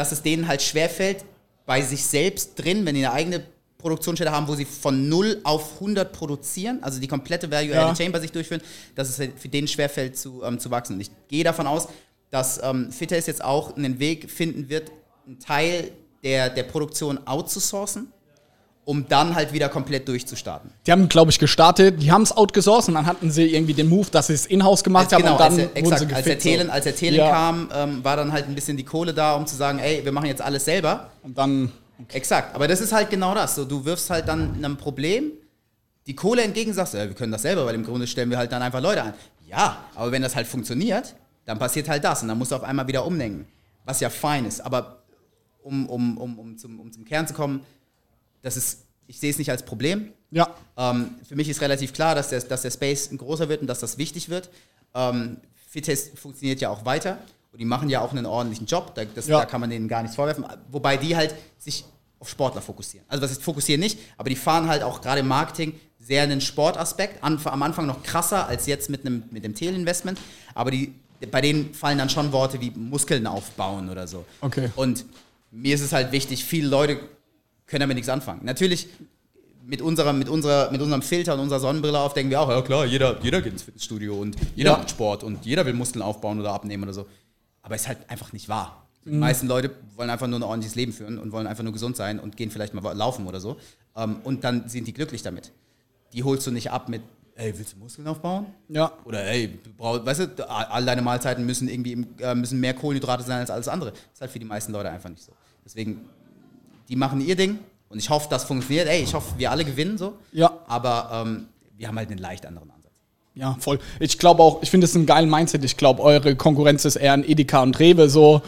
dass es denen halt schwerfällt, bei sich selbst drin, wenn die eine eigene Produktionsstätte haben, wo sie von 0 auf 100 produzieren, also die komplette Value Ja. Added Chain bei sich durchführen, dass es halt für den schwerfällt zu, ähm, zu wachsen. Und ich gehe davon aus, dass ähm, Fittest jetzt auch einen Weg finden wird, einen Teil der, der Produktion outzusourcen, um dann halt wieder komplett durchzustarten. Die haben, glaube ich, gestartet, die haben es outgesourced und dann hatten sie irgendwie den Move, dass sie es in-house gemacht haben genau, und dann als, er, wurden exakt, sie als der gefickt. So. als der Thelen Ja. kam, ähm, war dann halt ein bisschen die Kohle da, um zu sagen, ey, wir machen jetzt alles selber. Und dann, Exakt, aber das ist halt genau das. So, du wirfst halt dann einem Problem die Kohle entgegen, sagst, ja, wir können das selber, weil im Grunde stellen wir halt dann einfach Leute ein. Ja, aber wenn das halt funktioniert, dann passiert halt das und dann musst du auf einmal wieder umdenken. Was ja fein ist. Aber um, um, um, um, zum, um zum Kern zu kommen, das ist, ich sehe es nicht als Problem. ja, Ähm, für mich ist relativ klar, dass der, dass der Space ein großer wird und dass das wichtig wird. Ähm, Fittest funktioniert ja auch weiter und die machen ja auch einen ordentlichen Job. Da, das, Ja. da kann man denen gar nichts vorwerfen. Wobei die halt sich auf Sportler fokussieren. Also was ist fokussieren nicht, aber die fahren halt auch gerade im Marketing sehr einen Sportaspekt. An, am Anfang noch krasser als jetzt mit einem mit dem Teelinvestment. Aber die, bei denen fallen dann schon Worte wie Muskeln aufbauen oder so. Okay. Und mir ist es halt wichtig, viele Leute können damit nichts anfangen. Natürlich mit, unserer, mit, unserer, mit unserem Filter und unserer Sonnenbrille auf denken wir auch, ja klar, jeder, jeder geht ins Fitnessstudio und jeder Ja. macht Sport und jeder will Muskeln aufbauen oder abnehmen oder so. Aber ist halt einfach nicht wahr. Die Mhm. meisten Leute wollen einfach nur ein ordentliches Leben führen und wollen einfach nur gesund sein und gehen vielleicht mal laufen oder so. Ähm, Und dann sind die glücklich damit. Die holst du nicht ab mit, ey, willst du Muskeln aufbauen? ja. Oder ey, du brauchst, weißt du, all deine Mahlzeiten müssen irgendwie äh, müssen mehr Kohlenhydrate sein als alles andere. Das ist halt für die meisten Leute einfach nicht so. Deswegen, die machen ihr Ding und ich hoffe, das funktioniert. Ey, ich hoffe, wir alle gewinnen so. Ja. Aber ähm, wir haben halt einen leicht anderen Ansatz. Ja, voll. Ich glaube auch, ich finde es einen geilen Mindset. Ich glaube, eure Konkurrenz ist eher ein Edeka und Rewe. So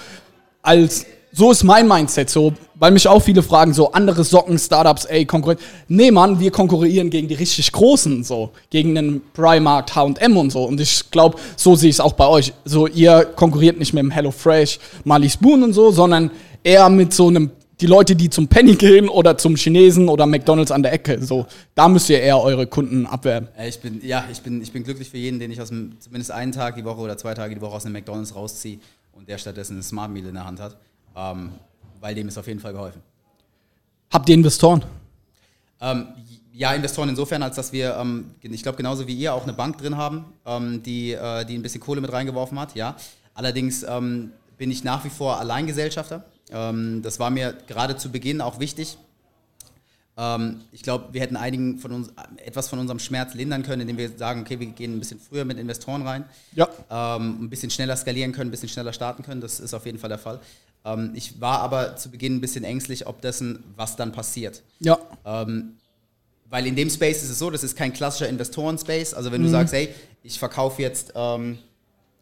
als so ist mein Mindset. So, weil mich auch viele fragen, so andere Socken, Startups, ey, Konkurrenz. Nee, Mann, wir konkurrieren gegen die richtig Großen, so gegen den Primark, H&M und so. Und ich glaube, so sehe ich es auch bei euch. So, ihr konkurriert nicht mit dem HelloFresh, Marley Spoon und so, sondern eher mit so einem die Leute, die zum Penny gehen oder zum Chinesen oder McDonalds an der Ecke. So, da müsst ihr eher eure Kunden abwerben. Ich bin, ja, ich bin, ich bin glücklich für jeden, den ich aus dem, zumindest einen Tag die Woche oder zwei Tage die Woche aus einem McDonalds rausziehe und der stattdessen eine Smart Meal in der Hand hat. Ähm, weil dem ist auf jeden Fall geholfen. Habt ihr Investoren? Ähm, ja, Investoren insofern, als dass wir, ähm, ich glaube, genauso wie ihr auch eine Bank drin haben, ähm, die, äh, die ein bisschen Kohle mit reingeworfen hat, ja. Allerdings ähm, bin ich nach wie vor Alleingesellschafter. Ähm, das war mir gerade zu Beginn auch wichtig. Ähm, ich glaube, wir hätten einigen von uns etwas von unserem Schmerz lindern können, indem wir sagen, okay, wir gehen ein bisschen früher mit Investoren rein Ja. ähm, ein bisschen schneller skalieren können, ein bisschen schneller starten können. Das ist auf jeden Fall der Fall. Ich war aber zu Beginn ein bisschen ängstlich, ob dessen, was dann passiert. Ja. Weil in dem Space ist es so, das ist kein klassischer Investoren-Space. Also wenn du sagst, hey, ich verkaufe jetzt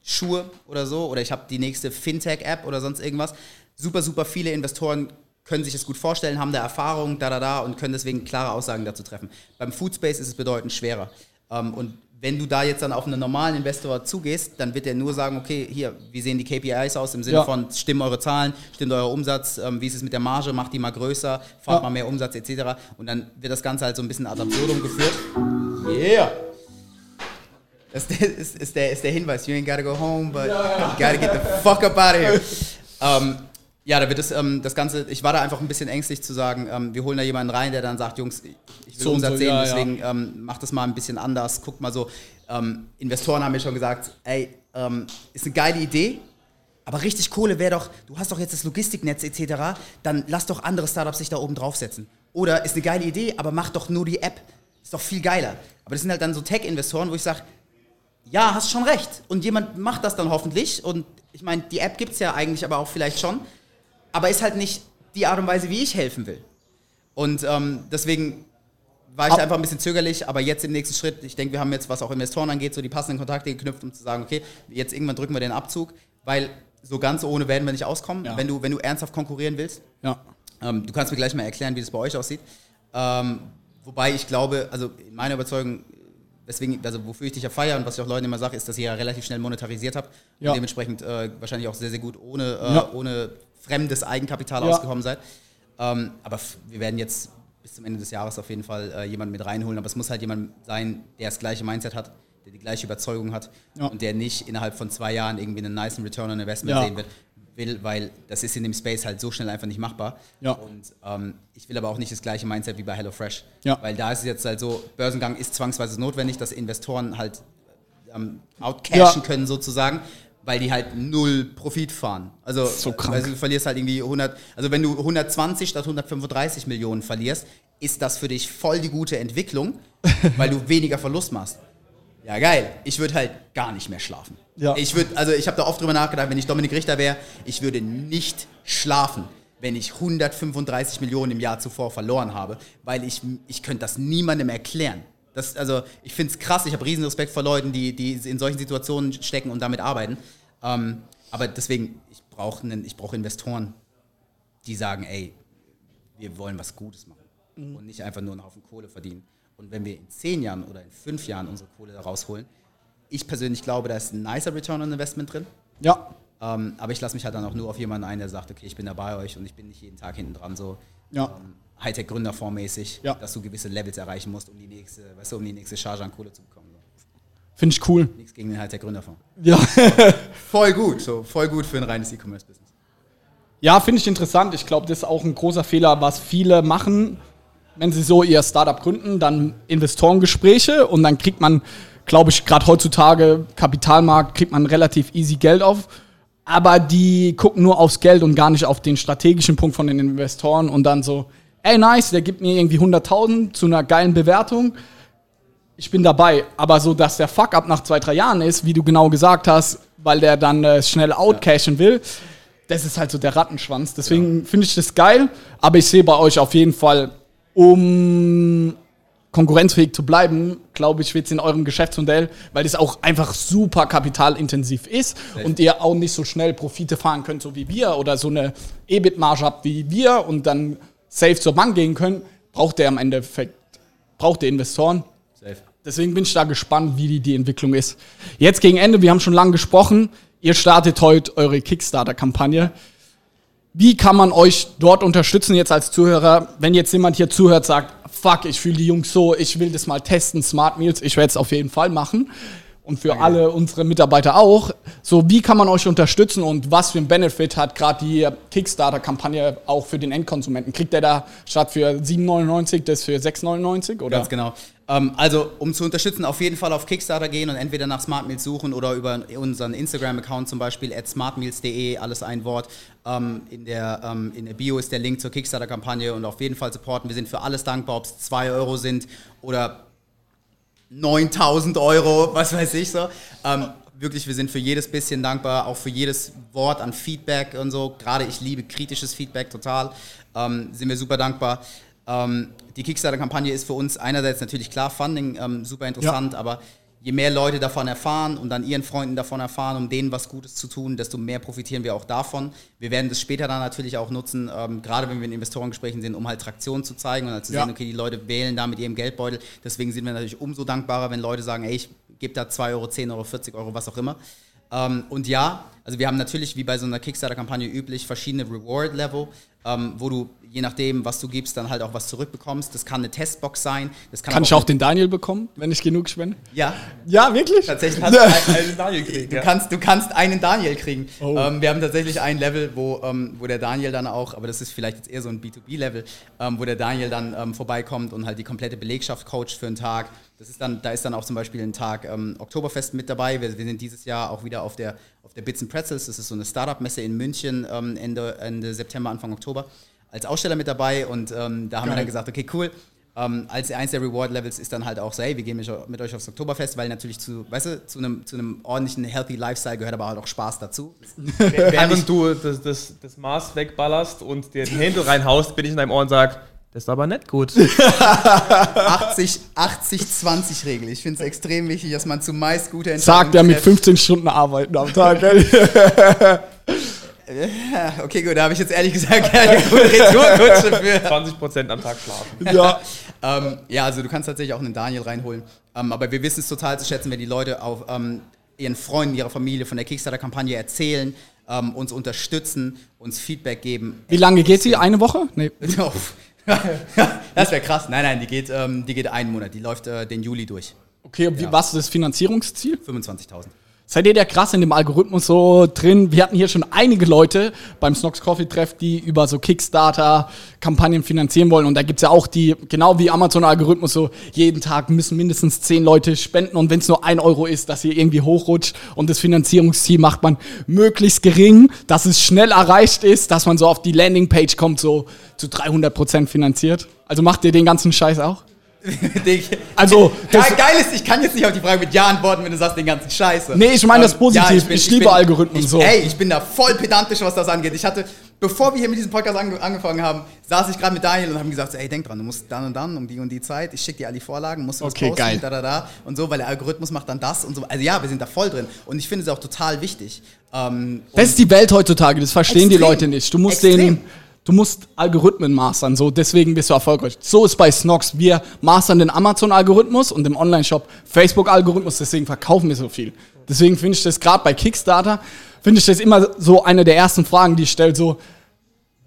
Schuhe oder so oder ich habe die nächste Fintech-App oder sonst irgendwas, super, super viele Investoren können sich das gut vorstellen, haben da Erfahrung, da, da, da und können deswegen klare Aussagen dazu treffen. Beim Food Space ist es bedeutend schwerer. Ähm, und wenn du da jetzt dann auf einen normalen Investor zugehst, dann wird er nur sagen, okay, hier, wie sehen die KPIs aus im Sinne Ja. von, stimmen eure Zahlen, stimmt euer Umsatz, ähm, wie ist es mit der Marge, macht die mal größer, fahrt Ja. mal mehr Umsatz etc. Und dann wird das Ganze halt so ein bisschen ad absurdum geführt. Yeah! Das ist, der- ist, ist, der, ist der Hinweis, you ain't gotta go home, but you gotta get the fuck up out of here. ähm, ja, da wird es, ähm, das Ganze, ich war da einfach ein bisschen ängstlich zu sagen, ähm, wir holen da jemanden rein, der dann sagt, Jungs, ich will So Umsatz so, sehen, ja, ja. deswegen ähm, macht das mal ein bisschen anders, guckt mal so. Ähm, Investoren haben mir schon gesagt, ey, ähm, ist eine geile Idee, aber richtig Kohle wäre doch, du hast doch jetzt das Logistiknetz etc., dann lass doch andere Startups sich da oben draufsetzen. Oder ist eine geile Idee, aber mach doch nur die App. Ist doch viel geiler. Aber das sind halt dann so Tech-Investoren, wo ich sage, ja, hast schon recht. Und jemand macht das dann hoffentlich. Und ich meine, die App gibt es ja eigentlich aber auch vielleicht schon. Aber ist halt nicht die Art und Weise, wie ich helfen will. Und ähm, deswegen war ich einfach ein bisschen zögerlich, aber jetzt im nächsten Schritt, ich denke, wir haben jetzt, was auch Investoren angeht, so die passenden Kontakte geknüpft, um zu sagen, okay, jetzt irgendwann drücken wir den Abzug, weil so ganz ohne werden wir nicht auskommen, ja. wenn, du, wenn du ernsthaft konkurrieren willst. Ja. Ähm, du kannst mir gleich mal erklären, wie das bei euch aussieht. Ähm, wobei ich glaube, also in meiner Überzeugung, weswegen, also wofür ich dich ja feiere und was ich auch Leuten immer sage, ist, dass ihr ja relativ schnell monetarisiert habt ja. und dementsprechend äh, wahrscheinlich auch sehr, sehr gut ohne, äh, ja. ohne fremdes Eigenkapital ja. ausgekommen seid. Ähm, aber wir werden jetzt bis zum Ende des Jahres auf jeden Fall äh, jemanden mit reinholen, aber es muss halt jemand sein, der das gleiche Mindset hat, der die gleiche Überzeugung hat und der nicht innerhalb von zwei Jahren irgendwie einen nice Return on Investment sehen wird will, weil das ist in dem Space halt so schnell einfach nicht machbar. Ja. Und ähm, ich will aber auch nicht das gleiche Mindset wie bei HelloFresh. Ja. Weil da ist es jetzt halt so, Börsengang ist zwangsweise notwendig, dass Investoren halt ähm, outcashen ja. können sozusagen, weil die halt null Profit fahren. Also, so also du verlierst halt irgendwie 100, also wenn du 120 statt 135 Millionen verlierst, ist das für dich voll die gute Entwicklung, weil du weniger Verlust machst. Ja, geil. Ich würde halt gar nicht mehr schlafen. Ja. Ich würde, also ich habe da oft drüber nachgedacht, wenn ich Dominik Richter wäre, ich würde nicht schlafen, wenn ich 135 Millionen im Jahr zuvor verloren habe, weil ich, ich könnte das niemandem erklären. Das, also ich finde es krass, ich habe riesen Respekt vor Leuten, die, die in solchen Situationen stecken und damit arbeiten. Ähm, aber deswegen, ich brauche brauch Investoren, die sagen, ey, wir wollen was Gutes machen mhm. und nicht einfach nur einen Haufen Kohle verdienen. Und wenn wir in zehn Jahren oder in fünf Jahren unsere Kohle da rausholen, ich persönlich glaube, da ist ein nicer Return on Investment drin. Ja. Ähm, aber ich lasse mich halt dann auch nur auf jemanden ein, der sagt, okay, ich bin da bei euch und ich bin nicht jeden Tag hinten dran, so ja. ähm, Hightech-Gründerfonds-mäßig, ja. dass du gewisse Levels erreichen musst, um die nächste, weißt du, um die nächste Charge an Kohle zu bekommen. So. Finde ich cool. Nichts gegen den Hightech-Gründerfonds. Ja. voll gut, so voll gut für ein reines E-Commerce-Business. Ja, finde ich interessant. Ich glaube, das ist auch ein großer Fehler, was viele machen wenn sie so ihr Startup gründen, dann Investorengespräche und dann kriegt man, glaube ich, gerade heutzutage Kapitalmarkt, kriegt man relativ easy Geld auf. Aber die gucken nur aufs Geld und gar nicht auf den strategischen Punkt von den Investoren und dann so, ey nice, der gibt mir irgendwie 100.000 zu einer geilen Bewertung. Ich bin dabei. Aber so, dass der Fuck-up nach zwei, drei Jahren ist, wie du genau gesagt hast, weil der dann äh, schnell outcashen will, das ist halt so der Rattenschwanz. Deswegen ja. finde ich das geil. Aber ich sehe bei euch auf jeden Fall um konkurrenzfähig zu bleiben, glaube ich, wird es in eurem Geschäftsmodell, weil es auch einfach super kapitalintensiv ist Echt? und ihr auch nicht so schnell Profite fahren könnt, so wie wir, oder so eine EBIT-Marge habt wie wir und dann safe zur Bank gehen können, braucht ihr am Endeffekt, braucht ihr Investoren. Safe. Deswegen bin ich da gespannt, wie die, die Entwicklung ist. Jetzt gegen Ende, wir haben schon lange gesprochen, ihr startet heute eure Kickstarter-Kampagne. Wie kann man euch dort unterstützen jetzt als Zuhörer, wenn jetzt jemand hier zuhört, sagt, fuck, ich fühle die Jungs so, ich will das mal testen, Smart Meals, ich werde es auf jeden Fall machen. Und für okay. alle unsere Mitarbeiter auch. So, wie kann man euch unterstützen und was für ein Benefit hat gerade die Kickstarter-Kampagne auch für den Endkonsumenten? Kriegt der da statt für 7,99 das für 6,99? Ganz genau. Ähm, also, um zu unterstützen, auf jeden Fall auf Kickstarter gehen und entweder nach Smart Meals suchen oder über unseren Instagram-Account zum Beispiel, at smartmeals.de, alles ein Wort. Ähm, in, der, ähm, in der Bio ist der Link zur Kickstarter-Kampagne und auf jeden Fall supporten. Wir sind für alles dankbar, ob es 2 Euro sind oder 9000 Euro, was weiß ich so. Ähm, wirklich, wir sind für jedes bisschen dankbar, auch für jedes Wort an Feedback und so. Gerade ich liebe kritisches Feedback total. Ähm, sind wir super dankbar. Ähm, die Kickstarter-Kampagne ist für uns einerseits natürlich klar Funding, ähm, super interessant, ja. aber je mehr Leute davon erfahren und dann ihren Freunden davon erfahren, um denen was Gutes zu tun, desto mehr profitieren wir auch davon. Wir werden das später dann natürlich auch nutzen, ähm, gerade wenn wir in Investorengesprächen sind, um halt Traktion zu zeigen und halt zu ja. sehen, okay, die Leute wählen da mit ihrem Geldbeutel. Deswegen sind wir natürlich umso dankbarer, wenn Leute sagen, ey, ich gebe da 2 Euro, 10 Euro, 40 Euro, was auch immer. Ähm, und ja, also wir haben natürlich, wie bei so einer Kickstarter-Kampagne üblich, verschiedene Reward-Level, ähm, wo du je nachdem, was du gibst, dann halt auch was zurückbekommst. Das kann eine Testbox sein. Das kann, Kann ich auch den Daniel bekommen, wenn ich genug spende? Ja, Ja, wirklich? tatsächlich. Hast du ein, einen Daniel kriegen. Du, Ja. kannst, du kannst einen Daniel kriegen. Oh. Ähm, wir haben tatsächlich ein Level, wo, ähm, wo der Daniel dann auch, aber das ist vielleicht jetzt eher so ein B2B-Level, ähm, wo der Daniel dann ähm, vorbeikommt und halt die komplette Belegschaft coacht für einen Tag. Das ist dann, da ist dann auch zum Beispiel ein Tag ähm, Oktoberfest mit dabei. Wir, wir sind dieses Jahr auch wieder auf der, auf der Bits and Pretzels. Das ist so eine Startup-Messe in München ähm, Ende, Ende September, Anfang Oktober als Aussteller mit dabei und ähm, da haben wir Geil. dann gesagt, okay, cool. Ähm, als eins der Reward-Levels ist dann halt auch so, hey, wir gehen mit, eu- mit euch aufs Oktoberfest, weil natürlich zu, weißt du, zu einem, zu einem ordentlichen Healthy Lifestyle gehört aber halt auch Spaß dazu. Während du das, das, das Maß wegballerst und dir den Händel reinhaust, bin ich in deinem Ohr und sag, das ist aber nicht gut. 80, 80, 20 Regel. Ich finde es extrem wichtig, dass man zumeist gute Entscheidungen Sagt er mit trifft. 15 Stunden arbeiten am Tag. Ja, okay, gut, da habe ich jetzt ehrlich gesagt keine gute Retourkutsche für. 20% am Tag schlafen. ja. Ähm, ja, also du kannst tatsächlich auch einen Daniel reinholen. Ähm, aber wir wissen es total zu schätzen, wenn die Leute auf ähm, ihren Freunden, ihrer Familie von der Kickstarter-Kampagne erzählen, ähm, uns unterstützen, uns Feedback geben. Wie lange geht sie? Eine Woche? Nee. das wäre krass. Nein, nein, die geht, ähm, die geht einen Monat. Die läuft äh, den Juli durch. Okay, wie, was ist das Finanzierungsziel? 25.000. Seid ihr da krass in dem Algorithmus so drin? Wir hatten hier schon einige Leute beim Snox Coffee Treff, die über so Kickstarter-Kampagnen finanzieren wollen. Und da gibt's ja auch die, genau wie Amazon-Algorithmus, so jeden Tag müssen mindestens zehn Leute spenden. Und wenn es nur ein Euro ist, dass ihr irgendwie hochrutscht. Und das Finanzierungsziel macht man möglichst gering, dass es schnell erreicht ist, dass man so auf die Landingpage kommt, so zu 300 Prozent finanziert. Also macht ihr den ganzen Scheiß auch? Also, das- geil, geil ist, ich kann jetzt nicht auf die Frage mit Ja antworten, wenn du sagst den ganzen Scheiße. Nee, ich meine das Ähm, positiv. Ich liebe Algorithmen ich, so. Ey, ich bin da voll pedantisch, was das angeht. Ich hatte, bevor wir hier mit diesem Podcast ange angefangen haben, saß ich gerade mit Daniel und haben gesagt, ey, denk dran, du musst dann und dann um die und die Zeit, ich schicke dir all die Vorlagen, musst du Okay, posten, geil. da, da, da und so, weil der Algorithmus macht dann das und so. Also ja, wir sind da voll drin und ich finde es auch total wichtig. Ähm, Das ist die Welt heutzutage, das verstehen die Extrem. Leute nicht. Du musst Extrem. den, du musst Algorithmen mastern, so deswegen bist du erfolgreich. So ist bei Snox, wir mastern den Amazon-Algorithmus und im Online-Shop Facebook-Algorithmus, deswegen verkaufen wir so viel. Deswegen finde ich das gerade bei Kickstarter, finde ich das immer so eine der ersten Fragen, die ich stelle, so,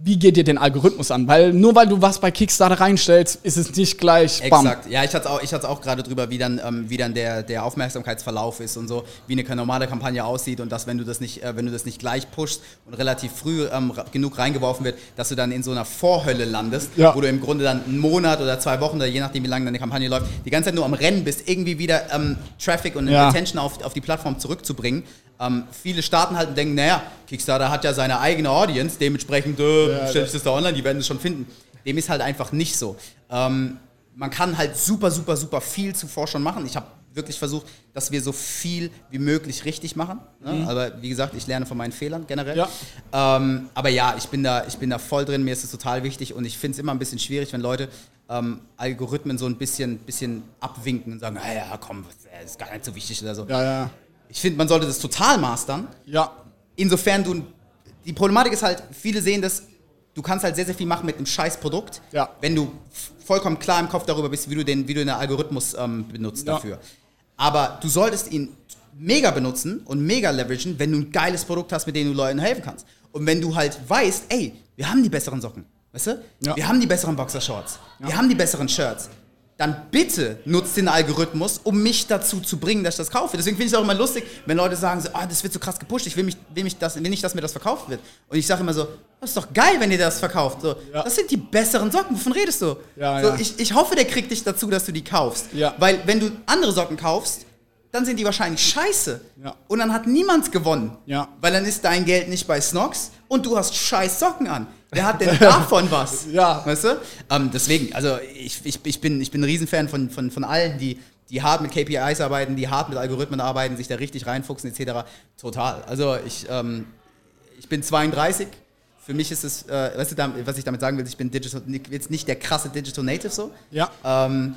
wie geht ihr den Algorithmus an? Weil nur weil du was bei Kickstarter reinstellst, ist es nicht gleich bam. Exakt. Ja, ich hatte auch, ich hatte auch gerade drüber, wie dann, ähm, wie dann der, der Aufmerksamkeitsverlauf ist und so, wie eine normale Kampagne aussieht und dass, wenn du das nicht, äh, wenn du das nicht gleich pushst und relativ früh ähm, genug reingeworfen wird, dass du dann in so einer Vorhölle landest, Ja. wo du im Grunde dann einen Monat oder zwei Wochen oder je nachdem, wie lange deine Kampagne läuft, die ganze Zeit nur am Rennen bist, irgendwie wieder ähm, Traffic und Ja. Attention auf, auf die Plattform zurückzubringen. Ähm, viele starten halt und denken, naja, Kickstarter hat ja seine eigene Audience, dementsprechend äh, stell ich das da online, die werden es schon finden. Dem ist halt einfach nicht so. Ähm, man kann halt super, super, super viel zuvor schon machen. Ich habe wirklich versucht, dass wir so viel wie möglich richtig machen. Ne? Aber wie gesagt, ich lerne von meinen Fehlern generell. Ja. Ähm, aber ja, ich bin, da, ich bin da voll drin, mir ist es total wichtig und ich finde es immer ein bisschen schwierig, wenn Leute ähm, Algorithmen so ein bisschen, bisschen abwinken und sagen, ja, komm, das ist gar nicht so wichtig oder so. Ja, ja. Ich finde, man sollte das total mastern. Ja. Insofern du. Die Problematik ist halt, viele sehen das, du kannst halt sehr, sehr viel machen mit einem scheiß Produkt, Ja. wenn du vollkommen klar im Kopf darüber bist, wie du den, wie du den Algorithmus ähm, benutzt Ja. dafür. Aber du solltest ihn mega benutzen und mega leveragen, wenn du ein geiles Produkt hast, mit dem du Leuten helfen kannst. Und wenn du halt weißt, ey, wir haben die besseren Socken, weißt du? Ja. Wir haben die besseren Boxershorts, wir haben die besseren Shirts. Dann bitte nutzt den Algorithmus, um mich dazu zu bringen, dass ich das kaufe. Deswegen finde ich es auch immer lustig, wenn Leute sagen, so, ah, das wird so krass gepusht, ich will, mich, will, mich das, will nicht, dass mir das verkauft wird. Und ich sage immer so, das ist doch geil, wenn ihr das verkauft. So, Ja. Das sind die besseren Socken, wovon redest du? Ja, so, ja. Ich, ich hoffe, der kriegt dich dazu, dass du die kaufst. Weil wenn du andere Socken kaufst, dann sind die wahrscheinlich scheiße. Und dann hat niemand gewonnen. Weil dann ist dein Geld nicht bei Snox und du hast scheiß Socken an. Wer hat denn davon was? Ja. Weißt du? Ähm, deswegen, also ich, ich, ich, bin, ich bin ein Riesenfan von, von, von allen, die, die hart mit KPIs arbeiten, die hart mit Algorithmen arbeiten, sich da richtig reinfuchsen etc. Total. Also ich, ähm, ich bin 32. Für mich ist es, äh, weißt du, was ich damit sagen will, ich bin digital, jetzt nicht der krasse Digital Native so. Ja. Ähm,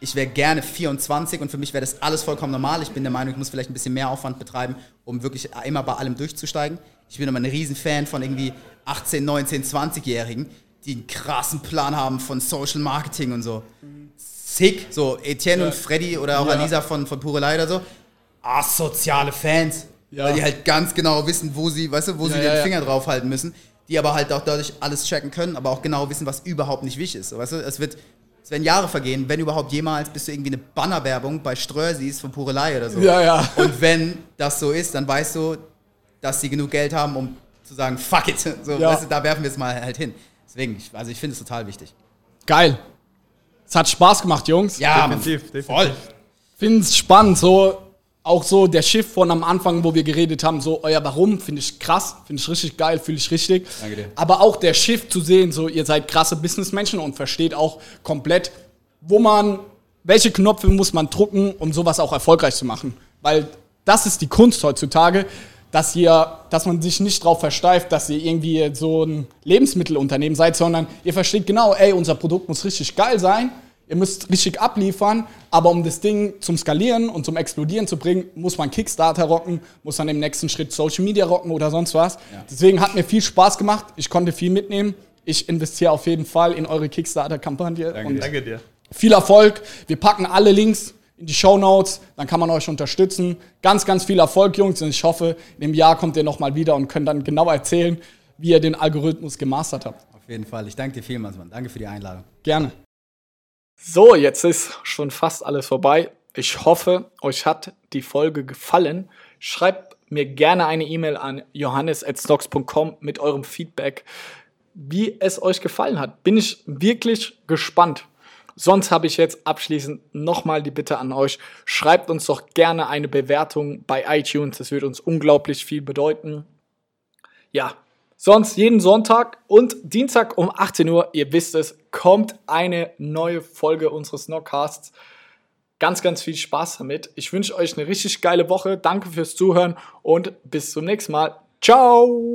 ich wäre gerne 24 und für mich wäre das alles vollkommen normal. Ich bin der Meinung, ich muss vielleicht ein bisschen mehr Aufwand betreiben, um wirklich immer bei allem durchzusteigen. Ich bin immer ein Riesenfan von irgendwie 18, 19, 20-Jährigen, die einen krassen Plan haben von Social Marketing und so. Sick, so Etienne Ja. und Freddy oder auch Ja. Alisa von, von Pure Leider so. Asoziale Fans. Ja. Weil die halt ganz genau wissen, wo sie, weißt du, wo sie den. Finger draufhalten müssen. die aber halt auch dadurch alles checken können, aber auch genau wissen, was überhaupt nicht wichtig ist. Weißt du, es wird, es werden Jahre vergehen, wenn überhaupt jemals, bis du irgendwie eine Bannerwerbung bei Ströer siehst von Purelei oder so. Ja, ja. Und wenn das so ist, dann weißt du, dass sie genug Geld haben, um zu sagen, fuck it, so, Ja. weißt du, da werfen wir es mal halt hin. Deswegen, ich, also ich finde es total wichtig. Geil. Es hat Spaß gemacht, Jungs. Ja, Definitiv, definitiv. voll. finde es spannend, so auch so der Schiff von am Anfang, wo wir geredet haben, so euer Warum, finde ich krass, finde ich richtig geil, fühle ich richtig. Danke dir. Aber auch der Schiff zu sehen, so ihr seid krasse Businessmenschen und versteht auch komplett, wo man, welche Knöpfe muss man drucken, um sowas auch erfolgreich zu machen. Weil das ist die Kunst heutzutage, dass ihr, dass man sich nicht drauf versteift, dass ihr irgendwie so ein Lebensmittelunternehmen seid, sondern ihr versteht genau, ey, unser Produkt muss richtig geil sein, ihr müsst richtig abliefern, aber um das Ding zum Skalieren und zum Explodieren zu bringen, muss man Kickstarter rocken, muss dann im nächsten Schritt Social Media rocken oder sonst was. Deswegen hat mir viel Spaß gemacht, ich konnte viel mitnehmen. Ich investiere auf jeden Fall in eure Kickstarter-Kampagne Danke. Danke dir. viel Erfolg. Wir packen alle Links in die Show Notes, dann kann man euch unterstützen. Ganz, ganz viel Erfolg, Jungs. Und ich hoffe, in einem Jahr kommt ihr nochmal wieder und könnt dann genau erzählen, wie ihr den Algorithmus gemastert habt. Auf jeden Fall. Ich danke dir vielmals, Mann. Danke für die Einladung. Gerne. So, jetzt ist schon fast alles vorbei. Ich hoffe, euch hat die Folge gefallen. Schreibt mir gerne eine E-Mail an johannes.stocks.com mit eurem Feedback, wie es euch gefallen hat. Bin ich wirklich gespannt. Sonst habe ich jetzt abschließend nochmal die Bitte an euch. Schreibt uns doch gerne eine Bewertung bei iTunes. Das würde uns unglaublich viel bedeuten. Ja, sonst jeden Sonntag und Dienstag um 18 Uhr, ihr wisst es, kommt eine neue Folge unseres Snockcasts. Ganz, ganz viel Spaß damit. Ich wünsche euch eine richtig geile Woche. Danke fürs Zuhören und bis zum nächsten Mal. Ciao!